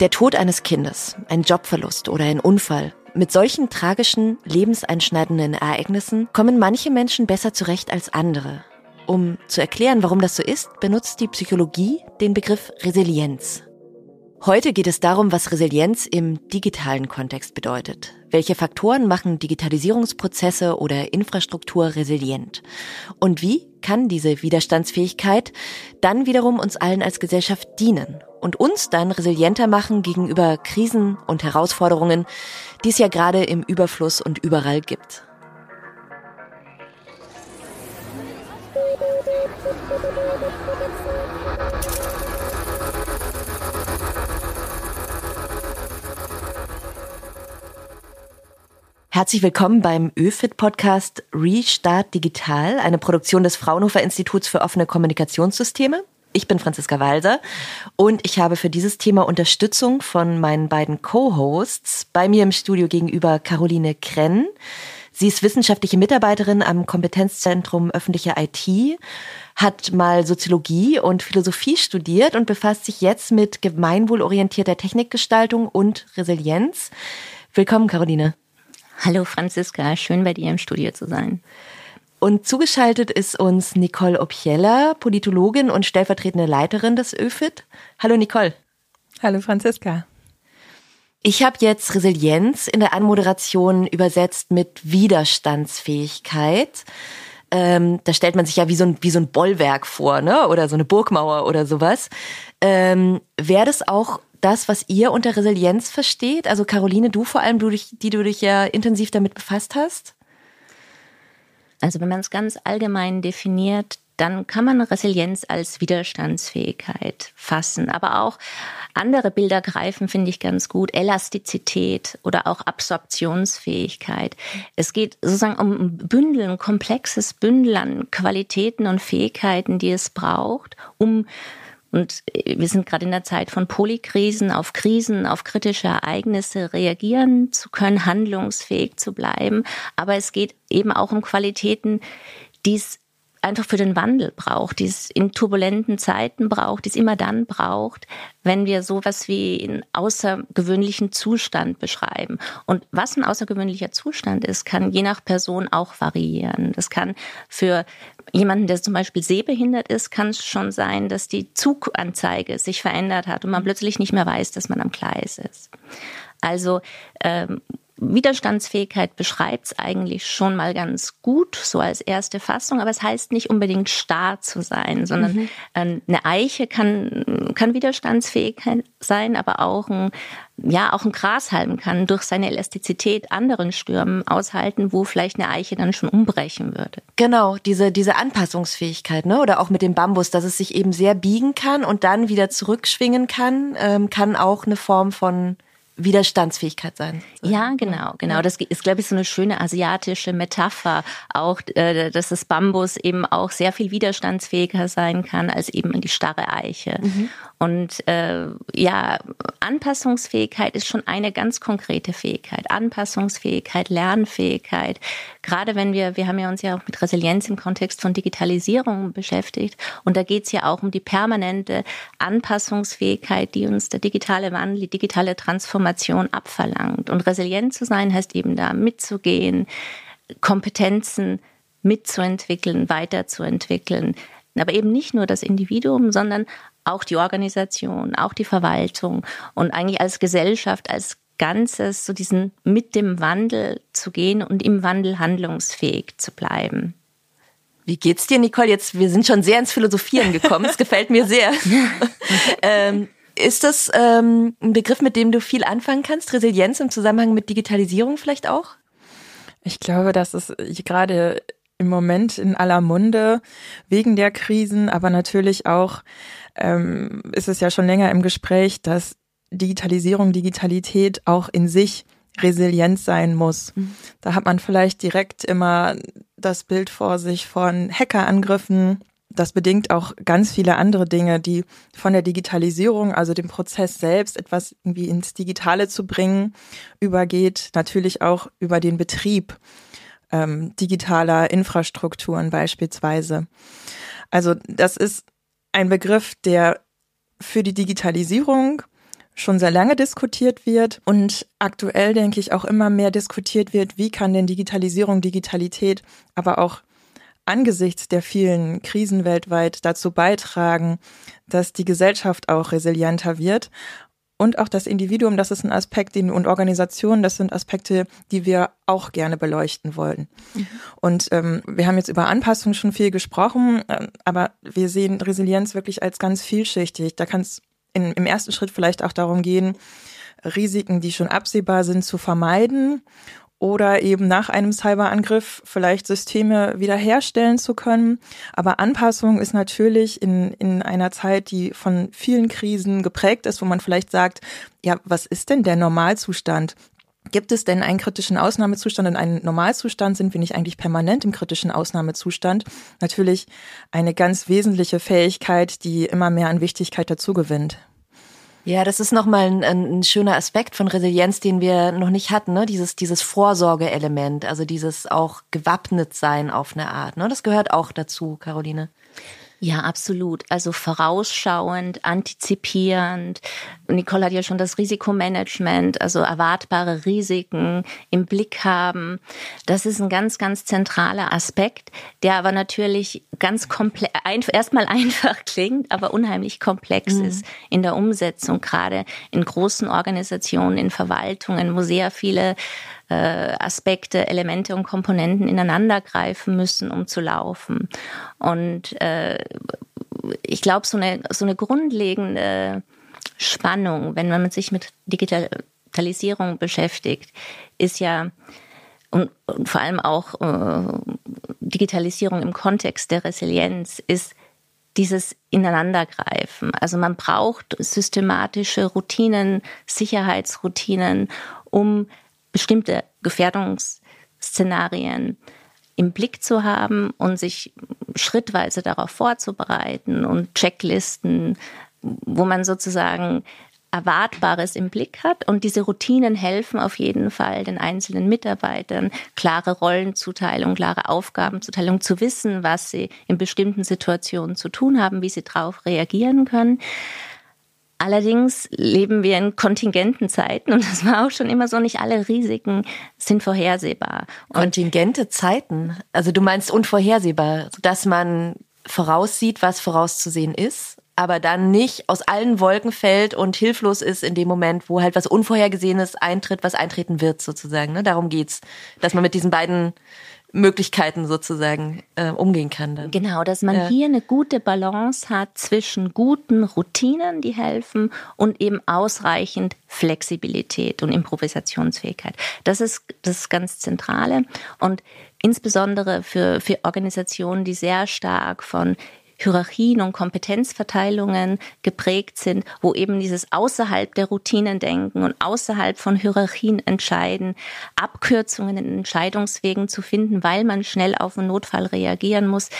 Der Tod eines Kindes, ein Jobverlust oder ein Unfall. Mit solchen tragischen, lebenseinschneidenden Ereignissen kommen manche Menschen besser zurecht als andere. Um zu erklären, warum das so ist, benutzt die Psychologie den Begriff Resilienz. Heute geht es darum, was Resilienz im digitalen Kontext bedeutet. Welche Faktoren machen Digitalisierungsprozesse oder Infrastruktur resilient? Und wie kann diese Widerstandsfähigkeit dann wiederum uns allen als Gesellschaft dienen und uns dann resilienter machen gegenüber Krisen und Herausforderungen, die es ja gerade im Überfluss und überall gibt? Herzlich willkommen beim ÖFIT-Podcast Restart Digital, eine Produktion des Fraunhofer Instituts für offene Kommunikationssysteme. Ich bin Franziska Walser und ich habe für dieses Thema Unterstützung von meinen beiden Co-Hosts. Bei mir im Studio gegenüber Caroline Krenn. Sie ist wissenschaftliche Mitarbeiterin am Kompetenzzentrum öffentliche IT, hat mal Soziologie und Philosophie studiert und befasst sich jetzt mit gemeinwohlorientierter Technikgestaltung und Resilienz. Willkommen, Caroline. Hallo Franziska, schön bei dir im Studio zu sein. Und zugeschaltet ist uns Nicole Opieller, Politologin und stellvertretende Leiterin des ÖFIT. Hallo Nicole. Hallo Franziska. Ich habe jetzt Resilienz in der Anmoderation übersetzt mit Widerstandsfähigkeit. Ähm, da stellt man sich ja wie so ein, wie so ein Bollwerk vor, ne? Oder so eine Burgmauer oder sowas. Ähm, Wäre das auch das, was ihr unter Resilienz versteht? Also Caroline, du vor allem, du dich, die du dich ja intensiv damit befasst hast? Also wenn man es ganz allgemein definiert, dann kann man Resilienz als Widerstandsfähigkeit fassen. Aber auch andere Bilder greifen, finde ich ganz gut. Elastizität oder auch Absorptionsfähigkeit. Es geht sozusagen um Bündel, ein komplexes Bündel an Qualitäten und Fähigkeiten, die es braucht, um und wir sind gerade in der Zeit von Polykrisen, auf Krisen, auf kritische Ereignisse reagieren zu können, handlungsfähig zu bleiben. Aber es geht eben auch um Qualitäten, die es einfach für den Wandel braucht, die es in turbulenten Zeiten braucht, die es immer dann braucht, wenn wir sowas wie einen außergewöhnlichen Zustand beschreiben. Und was ein außergewöhnlicher Zustand ist, kann je nach Person auch variieren. Das kann für jemanden, der zum Beispiel sehbehindert ist, kann es schon sein, dass die Zuganzeige sich verändert hat und man plötzlich nicht mehr weiß, dass man am Gleis ist. Also ähm, Widerstandsfähigkeit beschreibt es eigentlich schon mal ganz gut, so als erste Fassung, aber es heißt nicht unbedingt starr zu sein, sondern mhm. Ähm, eine Eiche kann, kann widerstandsfähig sein, aber auch ein, ja, auch ein Grashalm kann durch seine Elastizität anderen Stürmen aushalten, wo vielleicht eine Eiche dann schon umbrechen würde. Genau, diese, diese Anpassungsfähigkeit, ne? Oder auch mit dem Bambus, dass es sich eben sehr biegen kann und dann wieder zurückschwingen kann, ähm, kann auch eine Form von Widerstandsfähigkeit sein. Ja, genau, genau. Das ist, glaube ich, so eine schöne asiatische Metapher, auch, äh, dass das Bambus eben auch sehr viel widerstandsfähiger sein kann als eben die starre Eiche. Mhm. Und äh, ja, Anpassungsfähigkeit ist schon eine ganz konkrete Fähigkeit. Anpassungsfähigkeit, Lernfähigkeit. Gerade wenn wir, wir haben ja uns ja auch mit Resilienz im Kontext von Digitalisierung beschäftigt. Und da geht es ja auch um die permanente Anpassungsfähigkeit, die uns der digitale Wandel, die digitale Transformation abverlangt. Und resilient zu sein heißt eben da mitzugehen, Kompetenzen mitzuentwickeln, weiterzuentwickeln. Aber eben nicht nur das Individuum, sondern auch die Organisation, auch die Verwaltung und eigentlich als Gesellschaft, als Ganzes, so diesen mit dem Wandel zu gehen und im Wandel handlungsfähig zu bleiben. Wie geht's dir, Nicole? Jetzt, wir sind schon sehr ins Philosophieren gekommen. Es gefällt mir sehr. ähm, ist das ähm, ein Begriff, mit dem du viel anfangen kannst? Resilienz im Zusammenhang mit Digitalisierung vielleicht auch? Ich glaube, dass es gerade im Moment in aller Munde wegen der Krisen, aber natürlich auch ähm, ist es ja schon länger im Gespräch, dass Digitalisierung, Digitalität auch in sich resilient sein muss. Mhm. Da hat man vielleicht direkt immer das Bild vor sich von Hackerangriffen. Das bedingt auch ganz viele andere Dinge, die von der Digitalisierung, also dem Prozess selbst, etwas irgendwie ins Digitale zu bringen, übergeht. Natürlich auch über den Betrieb ähm, digitaler Infrastrukturen beispielsweise. Also das ist ein Begriff, der für die Digitalisierung schon sehr lange diskutiert wird und aktuell denke ich auch immer mehr diskutiert wird, wie kann denn Digitalisierung, Digitalität, aber auch angesichts der vielen Krisen weltweit dazu beitragen, dass die Gesellschaft auch resilienter wird und auch das Individuum, das ist ein Aspekt, den, und Organisation, das sind Aspekte, die wir auch gerne beleuchten wollen. Mhm. Und ähm, wir haben jetzt über Anpassung schon viel gesprochen, äh, aber wir sehen Resilienz wirklich als ganz vielschichtig. Da kann es im ersten Schritt vielleicht auch darum gehen, Risiken, die schon absehbar sind, zu vermeiden oder eben nach einem Cyberangriff vielleicht Systeme wiederherstellen zu können. Aber Anpassung ist natürlich in, in einer Zeit, die von vielen Krisen geprägt ist, wo man vielleicht sagt, ja, was ist denn der Normalzustand? Gibt es denn einen kritischen Ausnahmezustand und einen Normalzustand? Sind wir nicht eigentlich permanent im kritischen Ausnahmezustand? Natürlich eine ganz wesentliche Fähigkeit, die immer mehr an Wichtigkeit dazugewinnt. Ja, das ist nochmal ein, ein schöner Aspekt von Resilienz, den wir noch nicht hatten, ne? Dieses, dieses Vorsorgeelement, also dieses auch gewappnet sein auf eine Art. Ne? Das gehört auch dazu, Caroline. Ja, absolut. Also vorausschauend, antizipierend. Nicole hat ja schon das Risikomanagement, also erwartbare Risiken im Blick haben. Das ist ein ganz, ganz zentraler Aspekt, der aber natürlich ganz komplex, erstmal einfach klingt, aber unheimlich komplex mhm. ist in der Umsetzung, gerade in großen Organisationen, in Verwaltungen, wo sehr viele äh, Aspekte, Elemente und Komponenten ineinander greifen müssen, um zu laufen. Und äh, ich glaube, so eine, so eine grundlegende Spannung, wenn man sich mit Digitalisierung beschäftigt, ist ja und, und vor allem auch äh, Digitalisierung im Kontext der Resilienz ist dieses Ineinandergreifen. Also man braucht systematische Routinen, Sicherheitsroutinen, um bestimmte Gefährdungsszenarien im Blick zu haben und sich schrittweise darauf vorzubereiten und Checklisten, wo man sozusagen Erwartbares im Blick hat. Und diese Routinen helfen auf jeden Fall den einzelnen Mitarbeitern, klare Rollenzuteilung, klare Aufgabenzuteilung, zu wissen, was sie in bestimmten Situationen zu tun haben, wie sie darauf reagieren können. Allerdings leben wir in kontingenten Zeiten und das war auch schon immer so, nicht alle Risiken sind vorhersehbar. Und Kontingente Zeiten? Also du meinst unvorhersehbar, dass man voraussieht, was vorauszusehen ist, aber dann nicht aus allen Wolken fällt und hilflos ist in dem Moment, wo halt was Unvorhergesehenes eintritt, was eintreten wird sozusagen. Ne? Darum geht's, dass man mit diesen beiden Möglichkeiten sozusagen äh, umgehen kann. Dann. Genau, dass man ja. hier eine gute Balance hat zwischen guten Routinen, die helfen, und eben ausreichend Flexibilität und Improvisationsfähigkeit. Das ist das ganz Zentrale und insbesondere für, für Organisationen, die sehr stark von Hierarchien und Kompetenzverteilungen geprägt sind, wo eben dieses außerhalb der Routinen denken und außerhalb von Hierarchien entscheiden, Abkürzungen in Entscheidungswegen zu finden, weil man schnell auf einen Notfall reagieren muss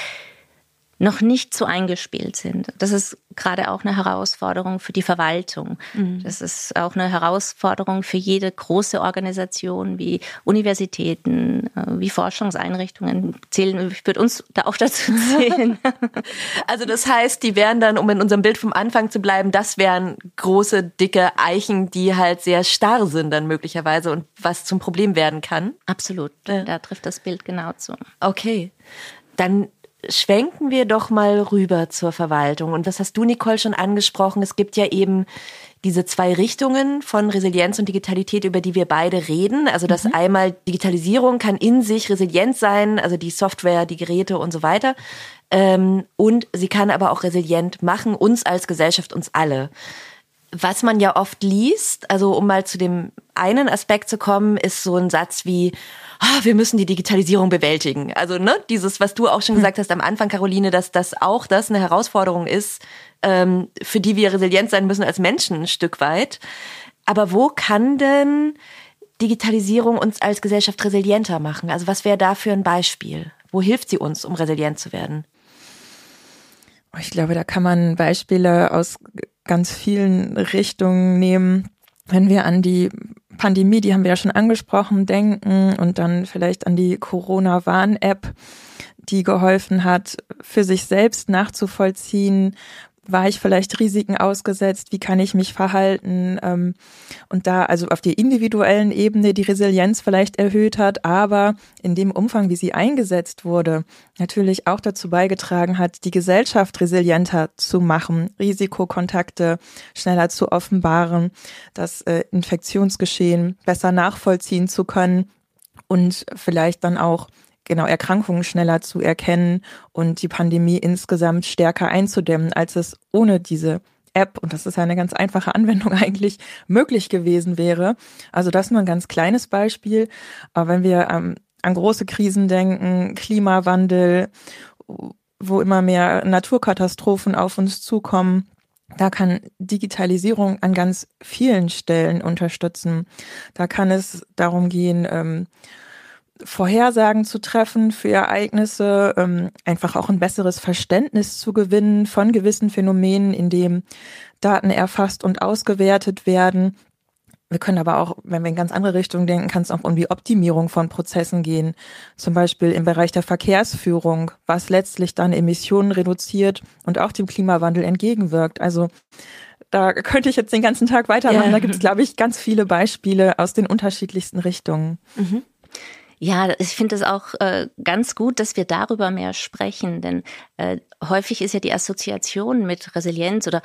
noch nicht so eingespielt sind. Das ist gerade auch eine Herausforderung für die Verwaltung. Mhm. Das ist auch eine Herausforderung für jede große Organisation wie Universitäten, äh, wie Forschungseinrichtungen zählen, wird uns da auch dazu zählen. also das heißt, die wären dann, um in unserem Bild vom Anfang zu bleiben, das wären große, dicke Eichen, die halt sehr starr sind dann möglicherweise und was zum Problem werden kann. Absolut. Ja. Da trifft das Bild genau zu. Okay. Dann schwenken wir doch mal rüber zur Verwaltung. Und das hast du, Nicole, schon angesprochen. Es gibt ja eben diese zwei Richtungen von Resilienz und Digitalität, über die wir beide reden. Also dass mhm. einmal Digitalisierung kann in sich resilient sein, also die Software, die Geräte und so weiter. Ähm, und sie kann aber auch resilient machen, uns als Gesellschaft, uns alle. Was man ja oft liest, also um mal zu dem einen Aspekt zu kommen, ist so ein Satz wie, oh, wir müssen die Digitalisierung bewältigen. Also ne, dieses, was du auch schon hm. gesagt hast am Anfang, Caroline, dass das auch das eine Herausforderung ist, ähm, für die wir resilient sein müssen als Menschen ein Stück weit. Aber wo kann denn Digitalisierung uns als Gesellschaft resilienter machen? Also was wäre da für ein Beispiel? Wo hilft sie uns, um resilient zu werden? Ich glaube, da kann man Beispiele aus ganz vielen Richtungen nehmen. Wenn wir an die Pandemie, die haben wir ja schon angesprochen, denken und dann vielleicht an die Corona-Warn-App, die geholfen hat, für sich selbst nachzuvollziehen, war ich vielleicht Risiken ausgesetzt, wie kann ich mich verhalten? Ähm, und da also auf der individuellen Ebene die Resilienz vielleicht erhöht hat, aber in dem Umfang, wie sie eingesetzt wurde, natürlich auch dazu beigetragen hat, die Gesellschaft resilienter zu machen, Risikokontakte schneller zu offenbaren, das äh, Infektionsgeschehen besser nachvollziehen zu können und vielleicht dann auch genau Erkrankungen schneller zu erkennen und die Pandemie insgesamt stärker einzudämmen, als es ohne diese App, und das ist ja eine ganz einfache Anwendung eigentlich, möglich gewesen wäre. Also das nur ein ganz kleines Beispiel. Aber wenn wir ähm, an große Krisen denken, Klimawandel, wo immer mehr Naturkatastrophen auf uns zukommen, da kann Digitalisierung an ganz vielen Stellen unterstützen. Da kann es darum gehen, ähm, Vorhersagen zu treffen für Ereignisse, ähm, einfach auch ein besseres Verständnis zu gewinnen von gewissen Phänomenen, in dem Daten erfasst und ausgewertet werden. Wir können aber auch, wenn wir in ganz andere Richtungen denken, kann es auch um die Optimierung von Prozessen gehen. Zum Beispiel im Bereich der Verkehrsführung, was letztlich dann Emissionen reduziert und auch dem Klimawandel entgegenwirkt. Also da könnte ich jetzt den ganzen Tag weitermachen. Ja. Da gibt es, glaube ich, ganz viele Beispiele aus den unterschiedlichsten Richtungen. Mhm. Ja, ich finde es auch äh, ganz gut, dass wir darüber mehr sprechen, denn äh, häufig ist ja die Assoziation mit Resilienz oder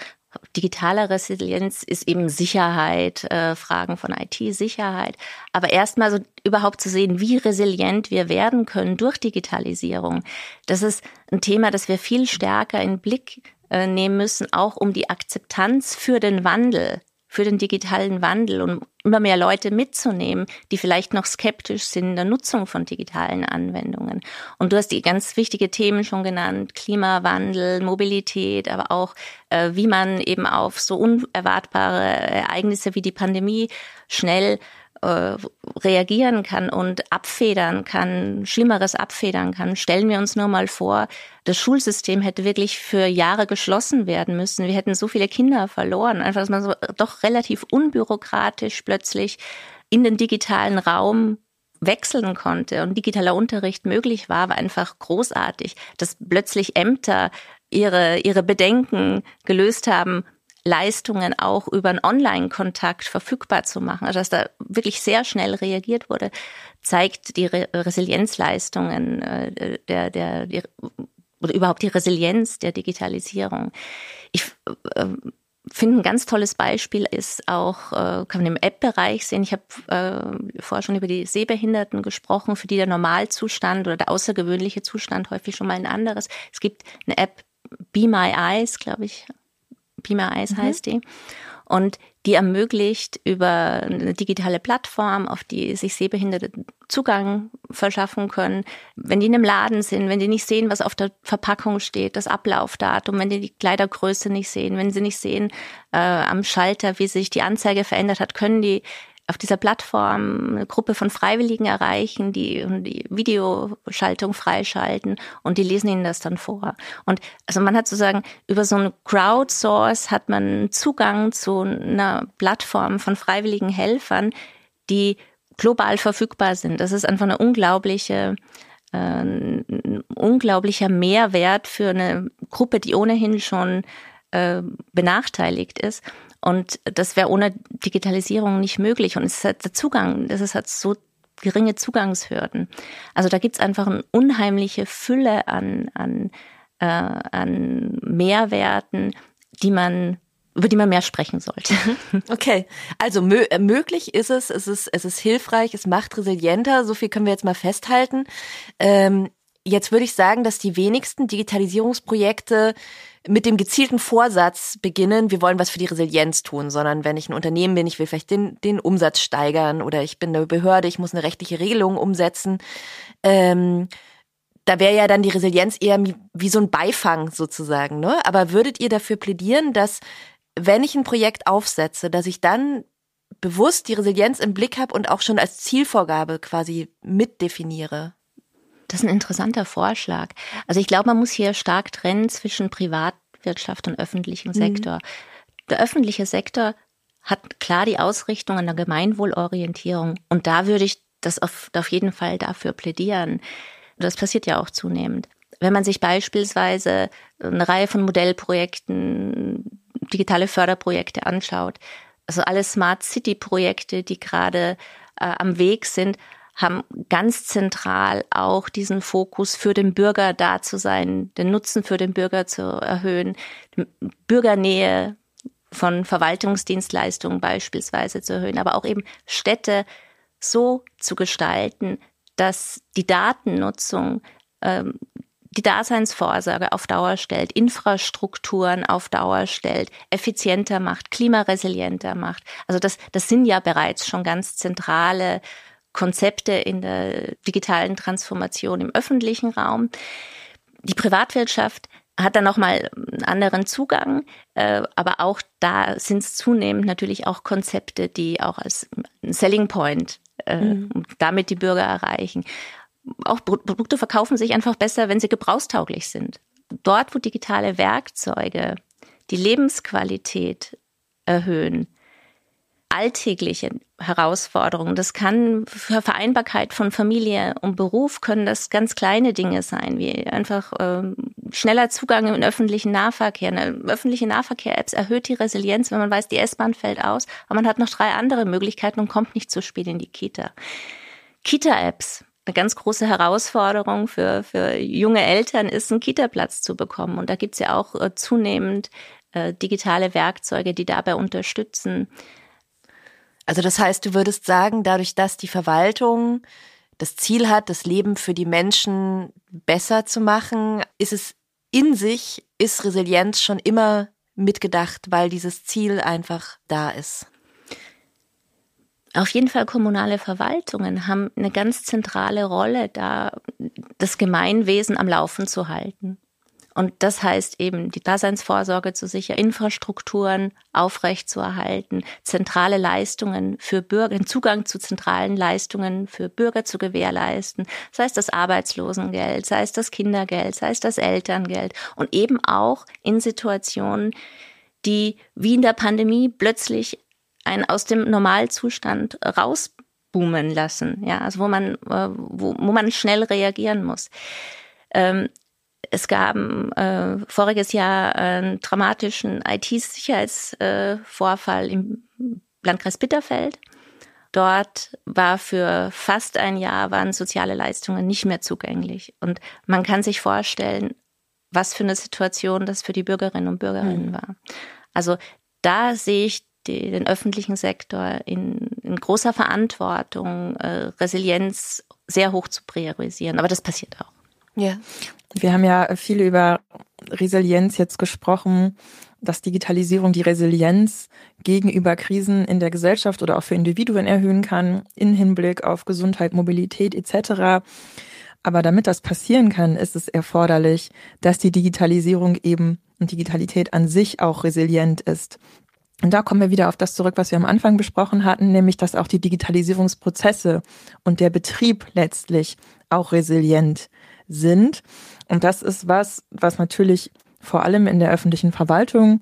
digitaler Resilienz ist eben Sicherheit, äh, Fragen von IT-Sicherheit. Aber erstmal so überhaupt zu sehen, wie resilient wir werden können durch Digitalisierung, das ist ein Thema, das wir viel stärker in Blick äh, nehmen müssen, auch um die Akzeptanz für den Wandel für den digitalen Wandel und immer mehr Leute mitzunehmen, die vielleicht noch skeptisch sind in der Nutzung von digitalen Anwendungen. Und du hast die ganz wichtige Themen schon genannt, Klimawandel, Mobilität, aber auch, äh, wie man eben auf so unerwartbare Ereignisse wie die Pandemie schnell äh, reagieren kann und abfedern kann, Schlimmeres abfedern kann. Stellen wir uns nur mal vor, das Schulsystem hätte wirklich für Jahre geschlossen werden müssen. Wir hätten so viele Kinder verloren. Einfach, dass man so doch relativ unbürokratisch plötzlich in den digitalen Raum wechseln konnte und digitaler Unterricht möglich war, war einfach großartig. Dass plötzlich Ämter ihre, ihre Bedenken gelöst haben, Leistungen auch über einen Online-Kontakt verfügbar zu machen, also dass da wirklich sehr schnell reagiert wurde, zeigt die Re Resilienzleistungen äh, der, der, der, oder überhaupt die Resilienz der Digitalisierung. Ich äh, finde ein ganz tolles Beispiel ist auch, äh, kann man im App-Bereich sehen. Ich habe äh, vorher schon über die Sehbehinderten gesprochen, für die der Normalzustand oder der außergewöhnliche Zustand häufig schon mal ein anderes. Es gibt eine App Be My Eyes, glaube ich, Pima Eis mhm. heißt die. Und die ermöglicht über eine digitale Plattform, auf die sich Sehbehinderte Zugang verschaffen können, wenn die in einem Laden sind, wenn die nicht sehen, was auf der Verpackung steht, das Ablaufdatum, wenn die die Kleidergröße nicht sehen, wenn sie nicht sehen äh, am Schalter, wie sich die Anzeige verändert hat, können die auf dieser Plattform eine Gruppe von Freiwilligen erreichen, die die Videoschaltung freischalten und die lesen ihnen das dann vor. Und also man hat sozusagen über so einen Crowdsource hat man Zugang zu einer Plattform von freiwilligen Helfern, die global verfügbar sind. Das ist einfach eine unglaubliche äh, ein unglaublicher Mehrwert für eine Gruppe, die ohnehin schon äh, benachteiligt ist. Und das wäre ohne Digitalisierung nicht möglich. Und es ist halt der Zugang, das ist halt so geringe Zugangshürden. Also da gibt's einfach eine unheimliche Fülle an, an, äh, an Mehrwerten, die man über die man mehr sprechen sollte. Okay, also mö äh, möglich ist es, es ist, es ist hilfreich, es macht resilienter, so viel können wir jetzt mal festhalten. Ähm, jetzt würde ich sagen, dass die wenigsten Digitalisierungsprojekte mit dem gezielten Vorsatz beginnen, wir wollen was für die Resilienz tun, sondern wenn ich ein Unternehmen bin, ich will vielleicht den, den Umsatz steigern oder ich bin eine Behörde, ich muss eine rechtliche Regelung umsetzen. Ähm, da wäre ja dann die Resilienz eher wie so ein Beifang sozusagen. Ne? Aber würdet ihr dafür plädieren, dass wenn ich ein Projekt aufsetze, dass ich dann bewusst die Resilienz im Blick habe und auch schon als Zielvorgabe quasi mitdefiniere? Das ist ein interessanter Vorschlag. Also ich glaube, man muss hier stark trennen zwischen Privatwirtschaft und öffentlichem mhm. Sektor. Der öffentliche Sektor hat klar die Ausrichtung an der Gemeinwohlorientierung. Und da würde ich das auf, auf jeden Fall dafür plädieren. Das passiert ja auch zunehmend. wenn man sich beispielsweise eine Reihe von Modellprojekten, digitale Förderprojekte anschaut, also alle Smart City Projekte, die gerade äh, am Weg sind, haben ganz zentral auch diesen Fokus für den Bürger da zu sein, den Nutzen für den Bürger zu erhöhen, Bürgernähe von Verwaltungsdienstleistungen beispielsweise zu erhöhen, aber auch eben Städte so zu gestalten, dass die Datennutzung ähm, die Daseinsvorsorge auf Dauer stellt, Infrastrukturen auf Dauer stellt, effizienter macht, klimaresilienter macht. Also das, das sind ja bereits schon ganz zentrale Konzepte in der digitalen Transformation im öffentlichen Raum. Die Privatwirtschaft hat dann nochmal einen anderen Zugang, äh, aber auch da sind es zunehmend natürlich auch Konzepte, die auch als Selling Point äh, mhm. damit die Bürger erreichen auch Produkte verkaufen sich einfach besser, wenn sie gebrauchstauglich sind. Dort, wo digitale Werkzeuge die Lebensqualität erhöhen, alltägliche Herausforderungen. Das kann für Vereinbarkeit von Familie und Beruf können das ganz kleine Dinge sein, wie einfach ähm, schneller Zugang im öffentlichen Nahverkehr. Eine öffentliche Nahverkehr-Apps erhöht die Resilienz, wenn man weiß, die S-Bahn fällt aus, aber man hat noch drei andere Möglichkeiten und kommt nicht zu spät in die Kita. Kita-Apps eine ganz große Herausforderung für, für junge Eltern ist, einen Kita-Platz zu bekommen. Und da gibt es ja auch äh, zunehmend äh, digitale Werkzeuge, die dabei unterstützen. Also das heißt, du würdest sagen, dadurch, dass die Verwaltung das Ziel hat, das Leben für die Menschen besser zu machen, ist es in sich, ist Resilienz schon immer mitgedacht, weil dieses Ziel einfach da ist. Auf jeden Fall kommunale Verwaltungen haben eine ganz zentrale Rolle, da das Gemeinwesen am Laufen zu halten. Und das heißt eben, die Daseinsvorsorge zu sichern, Infrastrukturen aufrechtzuerhalten, zentrale Leistungen für Bürger, den Zugang zu zentralen Leistungen für Bürger zu gewährleisten, sei es das Arbeitslosengeld, sei es das Kindergeld, sei es das Elterngeld. Und eben auch in Situationen, die wie in der Pandemie plötzlich einen aus dem Normalzustand rausboomen lassen, ja, also wo man, äh, wo, wo man schnell reagieren muss. Ähm, es gab äh, voriges Jahr einen dramatischen IT-Sicherheitsvorfall im Landkreis Bitterfeld. Dort war für fast ein Jahr waren soziale Leistungen nicht mehr zugänglich. Und man kann sich vorstellen, was für eine Situation das für die Bürgerinnen und Bürgerinnen mhm. war. Also da sehe ich die, den öffentlichen Sektor in, in großer Verantwortung, äh, Resilienz sehr hoch zu priorisieren. Aber das passiert auch. Ja. Wir haben ja viel über Resilienz jetzt gesprochen, dass Digitalisierung die Resilienz gegenüber Krisen in der Gesellschaft oder auch für Individuen erhöhen kann, in Hinblick auf Gesundheit, Mobilität etc. Aber damit das passieren kann, ist es erforderlich, dass die Digitalisierung eben und Digitalität an sich auch resilient ist. Und da kommen wir wieder auf das zurück, was wir am Anfang besprochen hatten, nämlich dass auch die Digitalisierungsprozesse und der Betrieb letztlich auch resilient sind. Und das ist was, was natürlich vor allem in der öffentlichen Verwaltung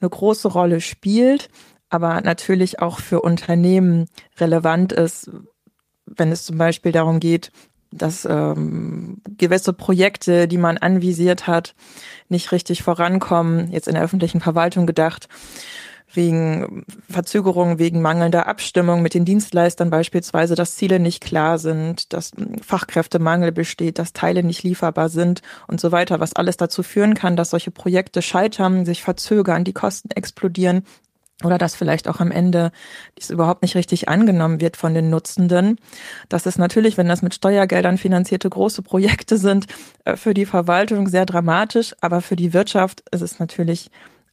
eine große Rolle spielt, aber natürlich auch für Unternehmen relevant ist, wenn es zum Beispiel darum geht, dass ähm, gewisse Projekte, die man anvisiert hat, nicht richtig vorankommen, jetzt in der öffentlichen Verwaltung gedacht wegen Verzögerungen, wegen mangelnder Abstimmung mit den Dienstleistern beispielsweise, dass Ziele nicht klar sind, dass Fachkräftemangel besteht, dass Teile nicht lieferbar sind und so weiter, was alles dazu führen kann, dass solche Projekte scheitern, sich verzögern, die Kosten explodieren oder dass vielleicht auch am Ende dies überhaupt nicht richtig angenommen wird von den Nutzenden. Das ist natürlich, wenn das mit Steuergeldern finanzierte große Projekte sind, äh, für die Verwaltung sehr dramatisch, aber für die Wirtschaft ist es natürlich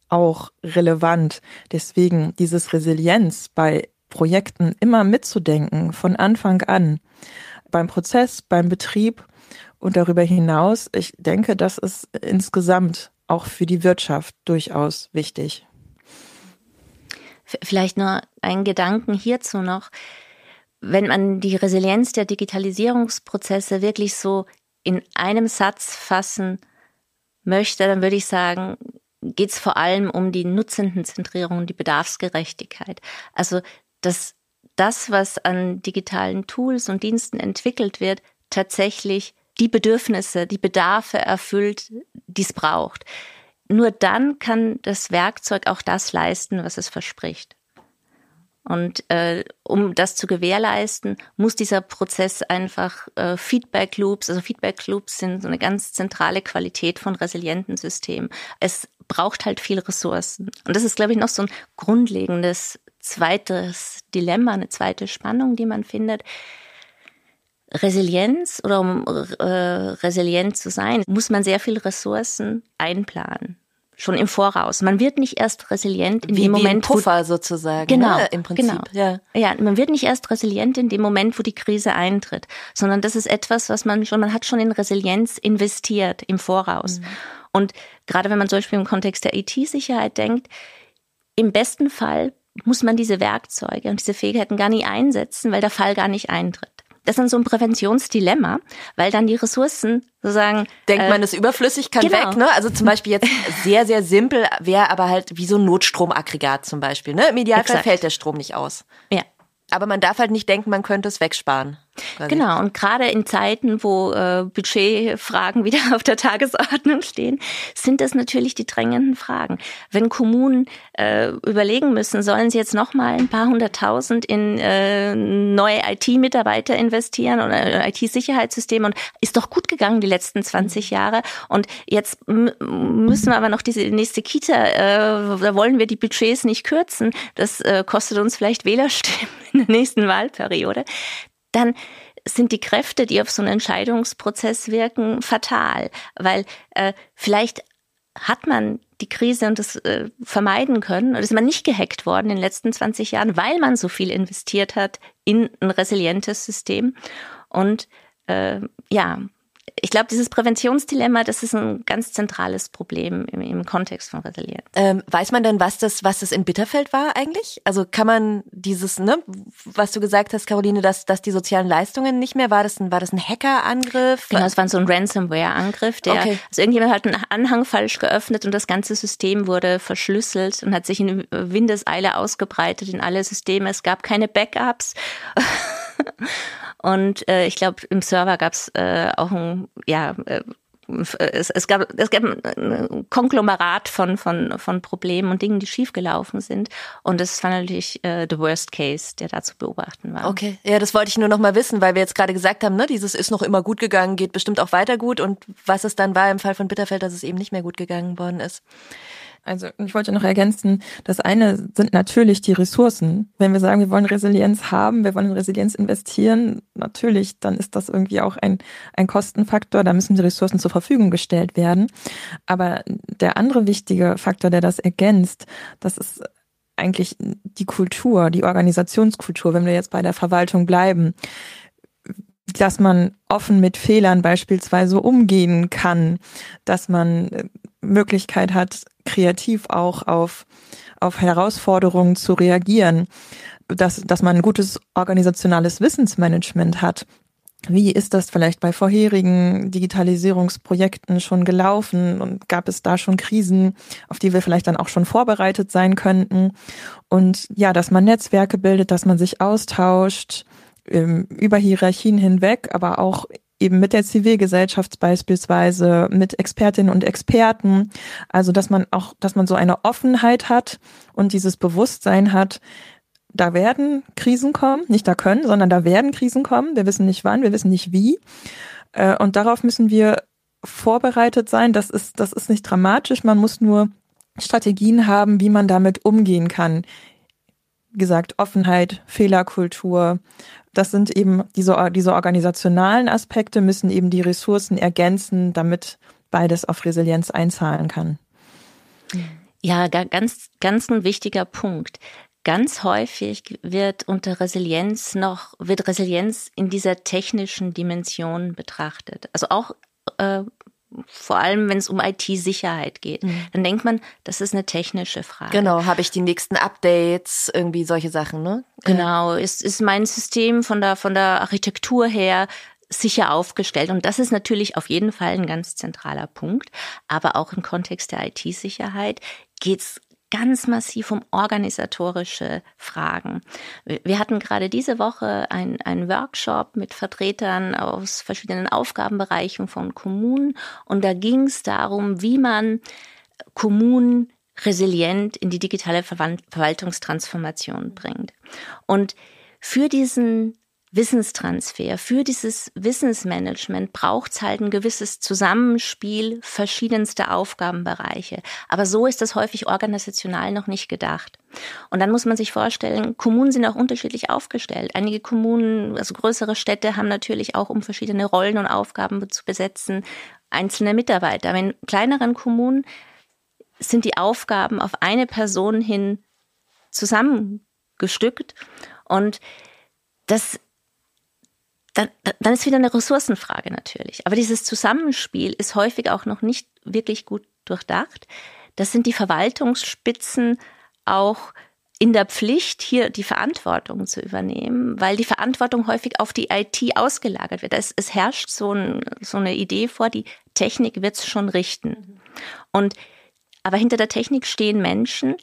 auch relevant. Deswegen dieses Resilienz bei Projekten immer mitzudenken von Anfang an. Beim Prozess, beim Betrieb und darüber hinaus. Ich denke, das ist insgesamt auch für die Wirtschaft durchaus wichtig. Vielleicht nur ein Gedanken hierzu noch. Wenn man die Resilienz der Digitalisierungsprozesse wirklich so in einem Satz fassen möchte, dann würde ich sagen, geht es vor allem um die Nutzendenzentrierung, die Bedarfsgerechtigkeit. Also dass das, was an digitalen Tools und Diensten entwickelt wird, tatsächlich die Bedürfnisse, die Bedarfe erfüllt, die es braucht. Nur dann kann das Werkzeug auch das leisten, was es verspricht. Und äh, um das zu gewährleisten, muss dieser Prozess einfach äh, Feedback Loops, also Feedback Loops sind so eine ganz zentrale Qualität von resilienten Systemen. Es braucht halt viel Ressourcen. Und das ist, glaube ich, noch so ein grundlegendes zweites Dilemma, eine zweite Spannung, die man findet. Resilienz oder um äh, resilient zu sein, muss man sehr viel Ressourcen einplanen schon im Voraus. Man wird nicht erst resilient in wie, dem Moment, wie ein Puffer wo, sozusagen. Genau, ne? im Prinzip. Genau. Ja. ja, man wird nicht erst resilient in dem Moment, wo die Krise eintritt, sondern das ist etwas, was man schon, man hat schon in Resilienz investiert im Voraus. Mhm. Und gerade wenn man zum Beispiel im Kontext der IT-Sicherheit denkt, im besten Fall muss man diese Werkzeuge und diese Fähigkeiten gar nicht einsetzen, weil der Fall gar nicht eintritt. Das ist dann so ein Präventionsdilemma, weil dann die Ressourcen sozusagen. Denkt äh, man, ist überflüssig, kann genau. weg, ne? Also zum Beispiel jetzt sehr, sehr simpel wäre aber halt wie so ein Notstromaggregat zum Beispiel, ne? Im Idealfall Exakt. fällt der Strom nicht aus. Ja. Aber man darf halt nicht denken, man könnte es wegsparen. Genau, und gerade in Zeiten, wo äh, Budgetfragen wieder auf der Tagesordnung stehen, sind das natürlich die drängenden Fragen. Wenn Kommunen äh, überlegen müssen, sollen sie jetzt nochmal ein paar hunderttausend in äh, neue IT-Mitarbeiter investieren oder IT-Sicherheitssysteme und ist doch gut gegangen die letzten 20 Jahre. Und jetzt müssen wir aber noch diese nächste Kita, äh, da wollen wir die Budgets nicht kürzen, das äh, kostet uns vielleicht Wählerstimmen in der nächsten Wahlperiode dann sind die Kräfte, die auf so einen Entscheidungsprozess wirken, fatal, weil äh, vielleicht hat man die Krise und das äh, vermeiden können oder ist man nicht gehackt worden in den letzten 20 Jahren, weil man so viel investiert hat in ein resilientes System. Und äh, ja, ich glaube, dieses Präventionsdilemma, das ist ein ganz zentrales Problem im, im Kontext von Resilienz. Ähm, weiß man denn, was das, was das in Bitterfeld war eigentlich? Also kann man dieses, ne, was du gesagt hast, Caroline, dass, dass die sozialen Leistungen nicht mehr, war das ein, war das ein Hackerangriff? Genau, es war so ein Ransomware-Angriff, der, okay. also irgendjemand hat einen Anhang falsch geöffnet und das ganze System wurde verschlüsselt und hat sich in Windeseile ausgebreitet in alle Systeme. Es gab keine Backups. Und äh, ich glaube, im Server gab es äh, auch ein, ja, äh, es, es, gab, es gab ein Konglomerat von, von, von Problemen und Dingen, die schiefgelaufen sind. Und das war natürlich äh, the worst case, der da zu beobachten war. Okay, ja, das wollte ich nur noch mal wissen, weil wir jetzt gerade gesagt haben, ne, dieses ist noch immer gut gegangen, geht bestimmt auch weiter gut. Und was es dann war im Fall von Bitterfeld, dass es eben nicht mehr gut gegangen worden ist. Also ich wollte noch ergänzen, das eine sind natürlich die Ressourcen. Wenn wir sagen, wir wollen Resilienz haben, wir wollen in Resilienz investieren, natürlich, dann ist das irgendwie auch ein, ein Kostenfaktor, da müssen die Ressourcen zur Verfügung gestellt werden. Aber der andere wichtige Faktor, der das ergänzt, das ist eigentlich die Kultur, die Organisationskultur, wenn wir jetzt bei der Verwaltung bleiben dass man offen mit Fehlern beispielsweise umgehen kann, dass man äh, Möglichkeit hat, kreativ auch auf, auf Herausforderungen zu reagieren, dass, dass man ein gutes organisationales Wissensmanagement hat. Wie ist das vielleicht bei vorherigen Digitalisierungsprojekten schon gelaufen und gab es da schon Krisen, auf die wir vielleicht dann auch schon vorbereitet sein könnten? Und ja, dass man Netzwerke bildet, dass man sich austauscht, ähm, über Hierarchien hinweg, aber auch eben mit der Zivilgesellschaft beispielsweise, mit Expertinnen und Experten. Also, dass man auch, dass man so eine Offenheit hat und dieses Bewusstsein hat, da werden Krisen kommen, nicht da können, sondern da werden Krisen kommen. Wir wissen nicht wann, wir wissen nicht wie. Äh, und darauf müssen wir vorbereitet sein. Das ist, das ist nicht dramatisch. Man muss nur Strategien haben, wie man damit umgehen kann. Gesagt, Offenheit, Fehlerkultur, das sind eben diese, diese organisationalen Aspekte, müssen eben die Ressourcen ergänzen, damit beides auf Resilienz einzahlen kann. Ja, ganz, ganz ein wichtiger Punkt. Ganz häufig wird unter Resilienz noch, wird Resilienz in dieser technischen Dimension betrachtet. Also auch äh, vor allem wenn es um IT-Sicherheit geht, mhm. dann denkt man, das ist eine technische Frage. Genau, habe ich die nächsten Updates, irgendwie solche Sachen, ne? Genau, ist, ist mein System von der, von der Architektur her sicher aufgestellt. Und das ist natürlich auf jeden Fall ein ganz zentraler Punkt. Aber auch im Kontext der IT-Sicherheit geht es ganz massiv um organisatorische Fragen. Wir hatten gerade diese Woche einen Workshop mit Vertretern aus verschiedenen Aufgabenbereichen von Kommunen und da ging es darum, wie man Kommunen resilient in die digitale Verwaltungstransformation bringt. Und für diesen Wissenstransfer, für dieses Wissensmanagement braucht es halt ein gewisses Zusammenspiel verschiedenster Aufgabenbereiche. Aber so ist das häufig organisational noch nicht gedacht. Und dann muss man sich vorstellen, Kommunen sind auch unterschiedlich aufgestellt. Einige Kommunen, also größere Städte, haben natürlich auch, um verschiedene Rollen und Aufgaben zu besetzen, einzelne Mitarbeiter. Aber in kleineren Kommunen sind die Aufgaben auf eine Person hin zusammengestückt. Und das dann, dann ist wieder eine Ressourcenfrage natürlich. Aber dieses Zusammenspiel ist häufig auch noch nicht wirklich gut durchdacht. Das sind die Verwaltungsspitzen auch in der Pflicht, hier die Verantwortung zu übernehmen, weil die Verantwortung häufig auf die IT ausgelagert wird. Es, es herrscht so, ein, so, eine Idee vor, die Technik wird es schon richten. Und aber hinter der Technik stehen Menschen,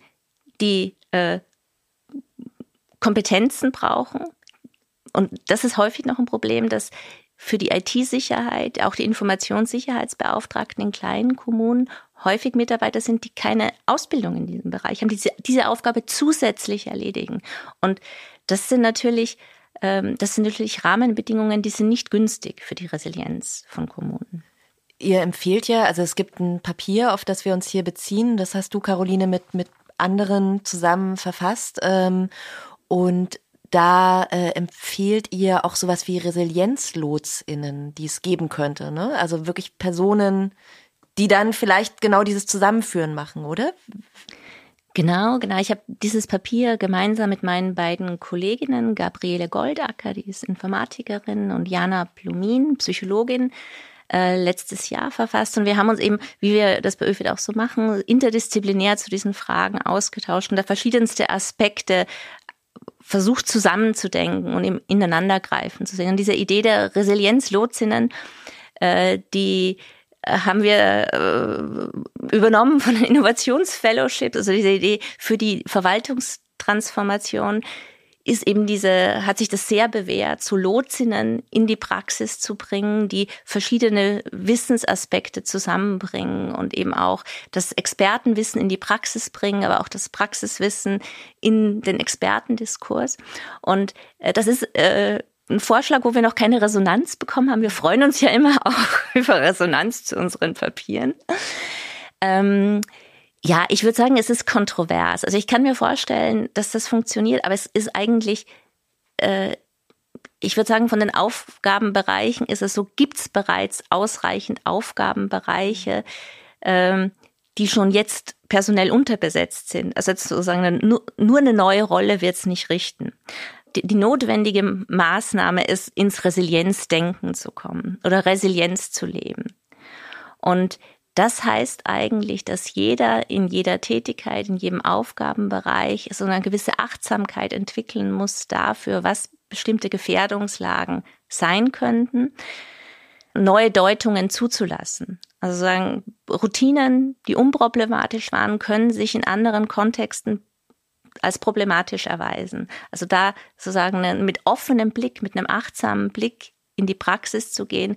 die äh, Kompetenzen brauchen, und das ist häufig noch ein Problem, dass für die IT-Sicherheit auch die Informationssicherheitsbeauftragten in kleinen Kommunen häufig Mitarbeiter sind, die keine Ausbildung in diesem Bereich haben, die diese, Aufgabe zusätzlich erledigen. Und das sind natürlich, ähm, das sind natürlich Rahmenbedingungen, die sind nicht günstig für die Resilienz von Kommunen. Ihr empfehlt ja, also es gibt ein Papier, auf das wir uns hier beziehen. Das hast du, Caroline, mit, mit anderen zusammen verfasst. Ähm, und da äh, empfiehlt ihr auch sowas wie ResilienzlotsInnen, die es geben könnte. Ne? Also wirklich Personen, die dann vielleicht genau dieses Zusammenführen machen, oder? Genau, genau. Ich habe dieses Papier gemeinsam mit meinen beiden Kolleginnen, Gabriele Goldacker, die ist Informatikerin, und Jana Plumin, Psychologin, äh, letztes Jahr verfasst. Und wir haben uns eben, wie wir das bei ÖFID auch so machen, interdisziplinär zu diesen Fragen ausgetauscht und da verschiedenste Aspekte versucht zusammenzudenken und im Ineinandergreifen zu sehen. Und diese Idee der Resilienzlotsinnen, äh, die äh, haben wir äh, übernommen von den Innovationsfellowships, also diese Idee für die Verwaltungstransformation ist eben diese, hat sich das sehr bewährt, so Lotsinnen in die Praxis zu bringen, die verschiedene Wissensaspekte zusammenbringen und eben auch das Expertenwissen in die Praxis bringen, aber auch das Praxiswissen in den Expertendiskurs. Und äh, das ist äh, ein Vorschlag, wo wir noch keine Resonanz bekommen haben. Wir freuen uns ja immer auch über Resonanz zu unseren Papieren. Ähm, ja, ich würde sagen, es ist kontrovers. Also ich kann mir vorstellen, dass das funktioniert, aber es ist eigentlich, äh, ich würde sagen, von den Aufgabenbereichen ist es so, gibt es bereits ausreichend Aufgabenbereiche, ähm, die schon jetzt personell unterbesetzt sind. Also jetzt sozusagen nur, nur eine neue Rolle wird es nicht richten. Die, die notwendige Maßnahme ist, ins Resilienzdenken zu kommen oder Resilienz zu leben. Und das heißt eigentlich, dass jeder in jeder Tätigkeit, in jedem Aufgabenbereich so eine gewisse Achtsamkeit entwickeln muss dafür, was bestimmte Gefährdungslagen sein könnten, neue Deutungen zuzulassen. Also sagen, Routinen, die unproblematisch waren, können sich in anderen Kontexten als problematisch erweisen. Also da sozusagen mit offenem Blick, mit einem achtsamen Blick in die Praxis zu gehen